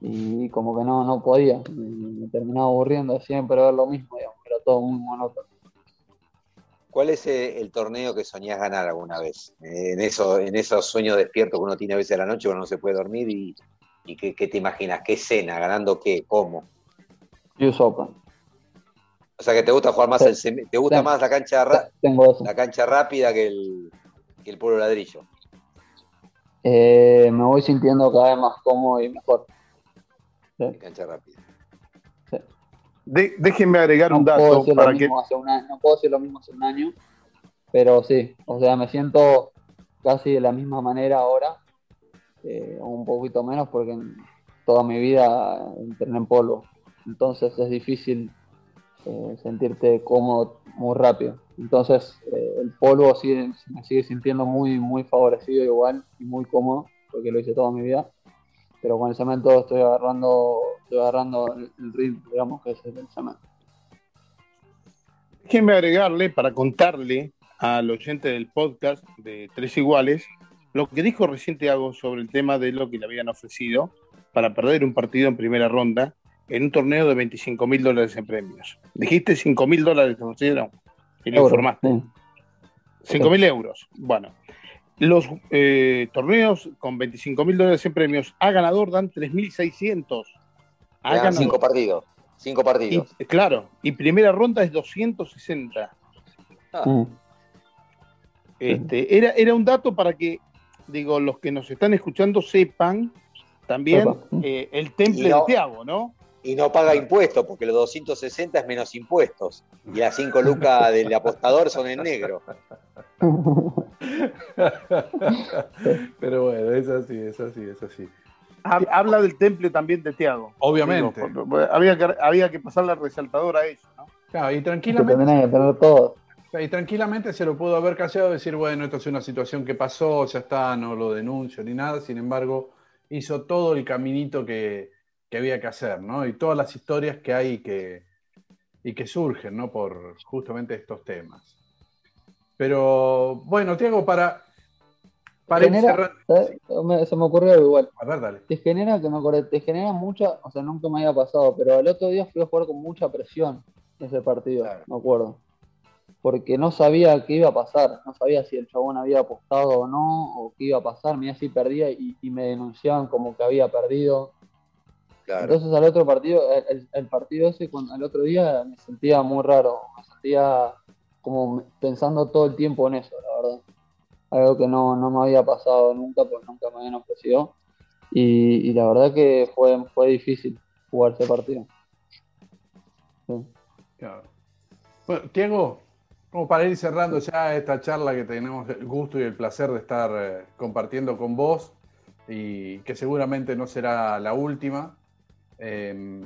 Y como que no, no podía, me, terminaba aburriendo siempre ver lo mismo, digamos, era todo muy monótono. ¿Cuál es eh, el torneo que soñás ganar alguna vez? Eh, en, eso, en esos sueños despiertos que uno tiene a veces a la noche cuando no se puede dormir y, y ¿qué, te imaginas? ¿Qué escena? ¿Ganando qué? ¿Cómo? US Open. O sea que te gusta jugar más el te gusta más la cancha la cancha rápida que el, que el pueblo ladrillo. Eh, me voy sintiendo cada vez más cómodo y mejor. Cancha rápida déjenme agregar un dato para que. no puedo decir lo mismo hace un año, pero sí, o sea, me siento casi de la misma manera ahora, eh, un poquito menos porque toda mi vida entrené en polvo. Entonces es difícil eh, sentirte cómodo muy rápido. Entonces eh, el polvo sigue, me sigue sintiendo muy, muy favorecido igual y muy cómodo porque lo hice toda mi vida pero con el cemento estoy agarrando, estoy agarrando el, ritmo, digamos, que es el cemento. Déjenme agregarle para contarle al oyente del podcast de Tres Iguales lo que dijo recién Tiago sobre el tema de lo que le habían ofrecido para perder un partido en primera ronda en un torneo de 25 mil dólares en premios. Dijiste 5 mil dólares, ofrecieron, y lo informaste. 5 mil euros. Bueno, los eh, torneos con 25 mil dólares en premios a ganador dan 3.600. A cinco partidos. Cinco partidos. claro, y primera ronda es 260. Ah. Mm. Este, era, era un dato para que, digo, los que nos están escuchando sepan también eh, el temple de Tiago, ¿no? Y no paga impuestos, porque los 260 es menos impuestos. Y las 5 lucas del apostador son en negro. *laughs* *laughs* Pero bueno, es así, es así, es así. Habla del temple también de Tiago. Obviamente. había, que, había que pasar la resaltadora a eso, ¿no? Claro, y tranquilamente. Y tranquilamente se lo pudo haber callado y decir, bueno, esto es una situación que pasó, ya está, no lo denuncio ni nada. Sin embargo, hizo todo el caminito que, que había que hacer, ¿no? Y todas las historias que hay que, y que surgen, ¿no? Por justamente estos temas. Pero bueno, Tiago, para, Para genera, se me ocurrió algo igual. A ver, dale. Te genera, que me acordé, te genera mucha, o sea, nunca me había pasado, pero el otro día fui a jugar con mucha presión ese partido, Claro. me acuerdo. Porque no sabía qué iba a pasar, no sabía si el chabón había apostado o no, o qué iba a pasar, mira si perdía y, y me denunciaban como que había perdido. Claro. Entonces al otro partido, el, el- partido ese, cuando, el otro día me sentía muy raro, me sentía como pensando todo el tiempo en eso, la verdad. Algo que no, no me había pasado nunca, porque nunca me habían ofrecido. Y, y la verdad que fue, fue difícil jugar ese partido. Sí. Claro. Bueno, Tiago, como para ir cerrando ya esta charla que tenemos el gusto y el placer de estar eh, compartiendo con vos y que seguramente no será la última, eh,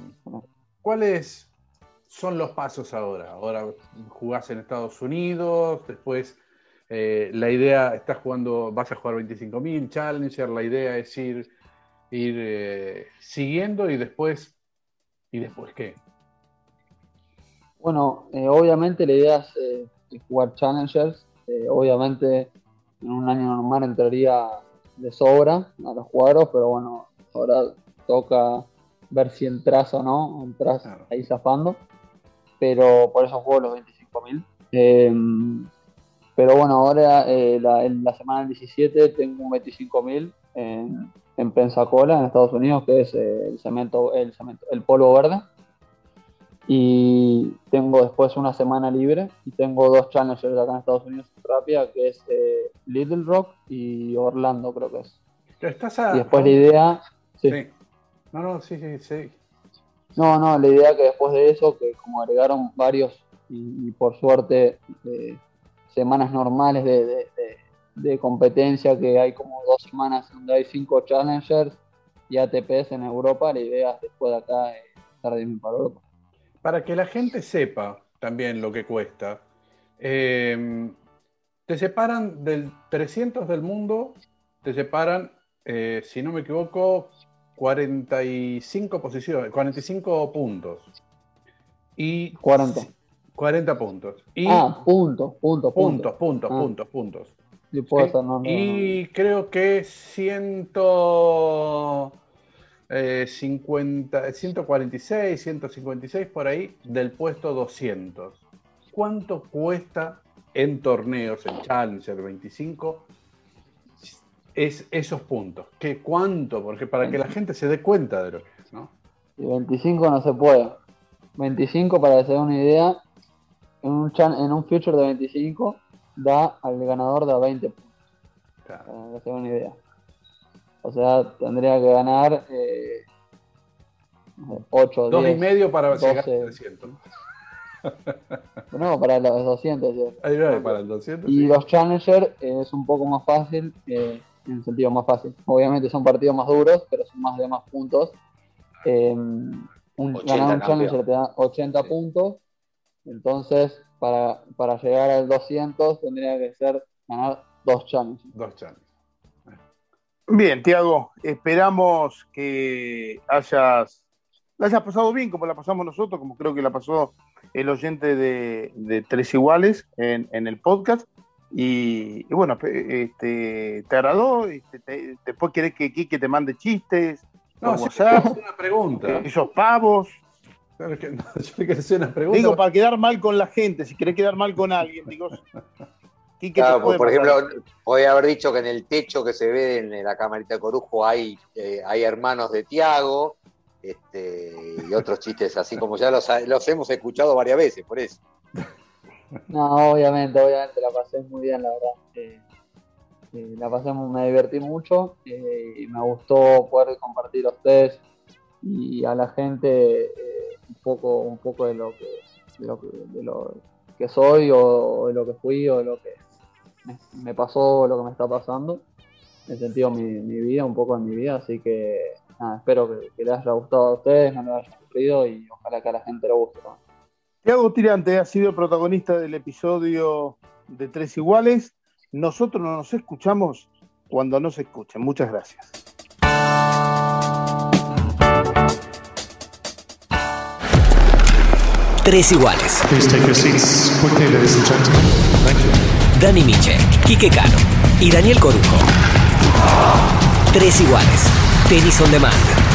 ¿cuáles son los pasos ahora? Ahora jugás en Estados Unidos, después eh, la idea, estás jugando, vas a jugar 25.000 Challenger, la idea es ir, ir eh, siguiendo y después, ¿y después qué? Bueno, eh, obviamente la idea es jugar Challengers. Obviamente en un año normal entraría de sobra a los cuadros, pero bueno, ahora toca ver si entras o no, entras Claro. ahí zafando. Pero por eso juego los 25.000. Eh, pero bueno, ahora eh, la, en la semana del 17 tengo un 25.000 en, en Pensacola, en Estados Unidos, que es eh, el cemento, el cemento, el polvo verde y tengo después una semana libre y tengo dos challengers acá en Estados Unidos rápida que es eh, Little Rock y Orlando creo que es Estás a- y después la idea sí. Sí. No, no, sí, sí, sí. No no la idea que después de eso que como agregaron varios y, por suerte semanas normales de, competencia que hay como dos semanas donde hay cinco challengers y ATPs en Europa la idea es después de acá eh, estar de para Europa Para que la gente sepa también lo que cuesta, eh, te separan del 300 del mundo, te separan, eh, si no me equivoco, 45 posiciones, 45 puntos. Y 40 40 puntos. Y ah puntos puntos puntos, puntos, Ah. puntos, puntos. Ser, no, no, Y creo que 100, eh, 50, 146, 156 por ahí del puesto 200. ¿Cuánto cuesta en torneos, en Challenger 25, es esos puntos? ¿Qué, ¿Cuánto? Porque para que la gente se dé cuenta de lo que es, ¿no? Y 25 no se puede. 25, para que se dé una idea, en un, chan- en un future de 25 da al ganador de a 20 puntos, Claro. para que se dé una idea. O sea, tendría que ganar eh, no sé, 8 o Dos y 10. medio para llegar a 12. 300. No, para los 200. sí. Ahí va, para el 200. Y sí. los Challenger eh, es un poco más fácil, eh, en el sentido más fácil. Obviamente son partidos más duros, pero son más de más puntos. Eh, un, 80 ganar un campeón. Challenger te da 80 Sí. puntos. Entonces, para, para llegar al 200 tendría que ser ganar dos Challengers. Dos Challengers. Bien, Tiago, esperamos que hayas, la hayas pasado bien como la pasamos nosotros, como creo que la pasó el oyente de, de Tres Iguales en, en el podcast. Y, y bueno, este, ¿te agradó? Este, te- ¿Después querés que Quique te mande chistes? No, sí, WhatsApp? es una pregunta. esos pavos. Claro que no, *laughs* yo hacer una pregunta. Digo, para quedar mal con la gente, si querés quedar mal con alguien, digo, Quique te Claro, puede por mandar. ejemplo, podría haber dicho que en el techo que se ve en la camarita de Corujo hay, eh, hay hermanos de Tiago este, y otros chistes así como ya los, los hemos escuchado varias veces, por eso. *laughs* No, obviamente, obviamente la pasé muy bien, la verdad. Eh, eh, la pasé, me divertí mucho eh, y me gustó poder compartir a ustedes y a la gente eh, un poco, un poco de lo que, de lo de lo que soy o, de lo que fui o de lo que me, me pasó lo que me está pasando. En sentido mi, mi vida, un poco de mi vida, así que nada, espero que, les haya gustado a ustedes, no les haya aburrido y ojalá que a la gente le guste. Tiago Tirante ha sido el protagonista del episodio de Tres Iguales. Nosotros no nos escuchamos cuando nos escuchen. Muchas gracias. Tres iguales. Dani Miche, Quique Cano y Daniel Corujo. Tres iguales. Tenis on demand.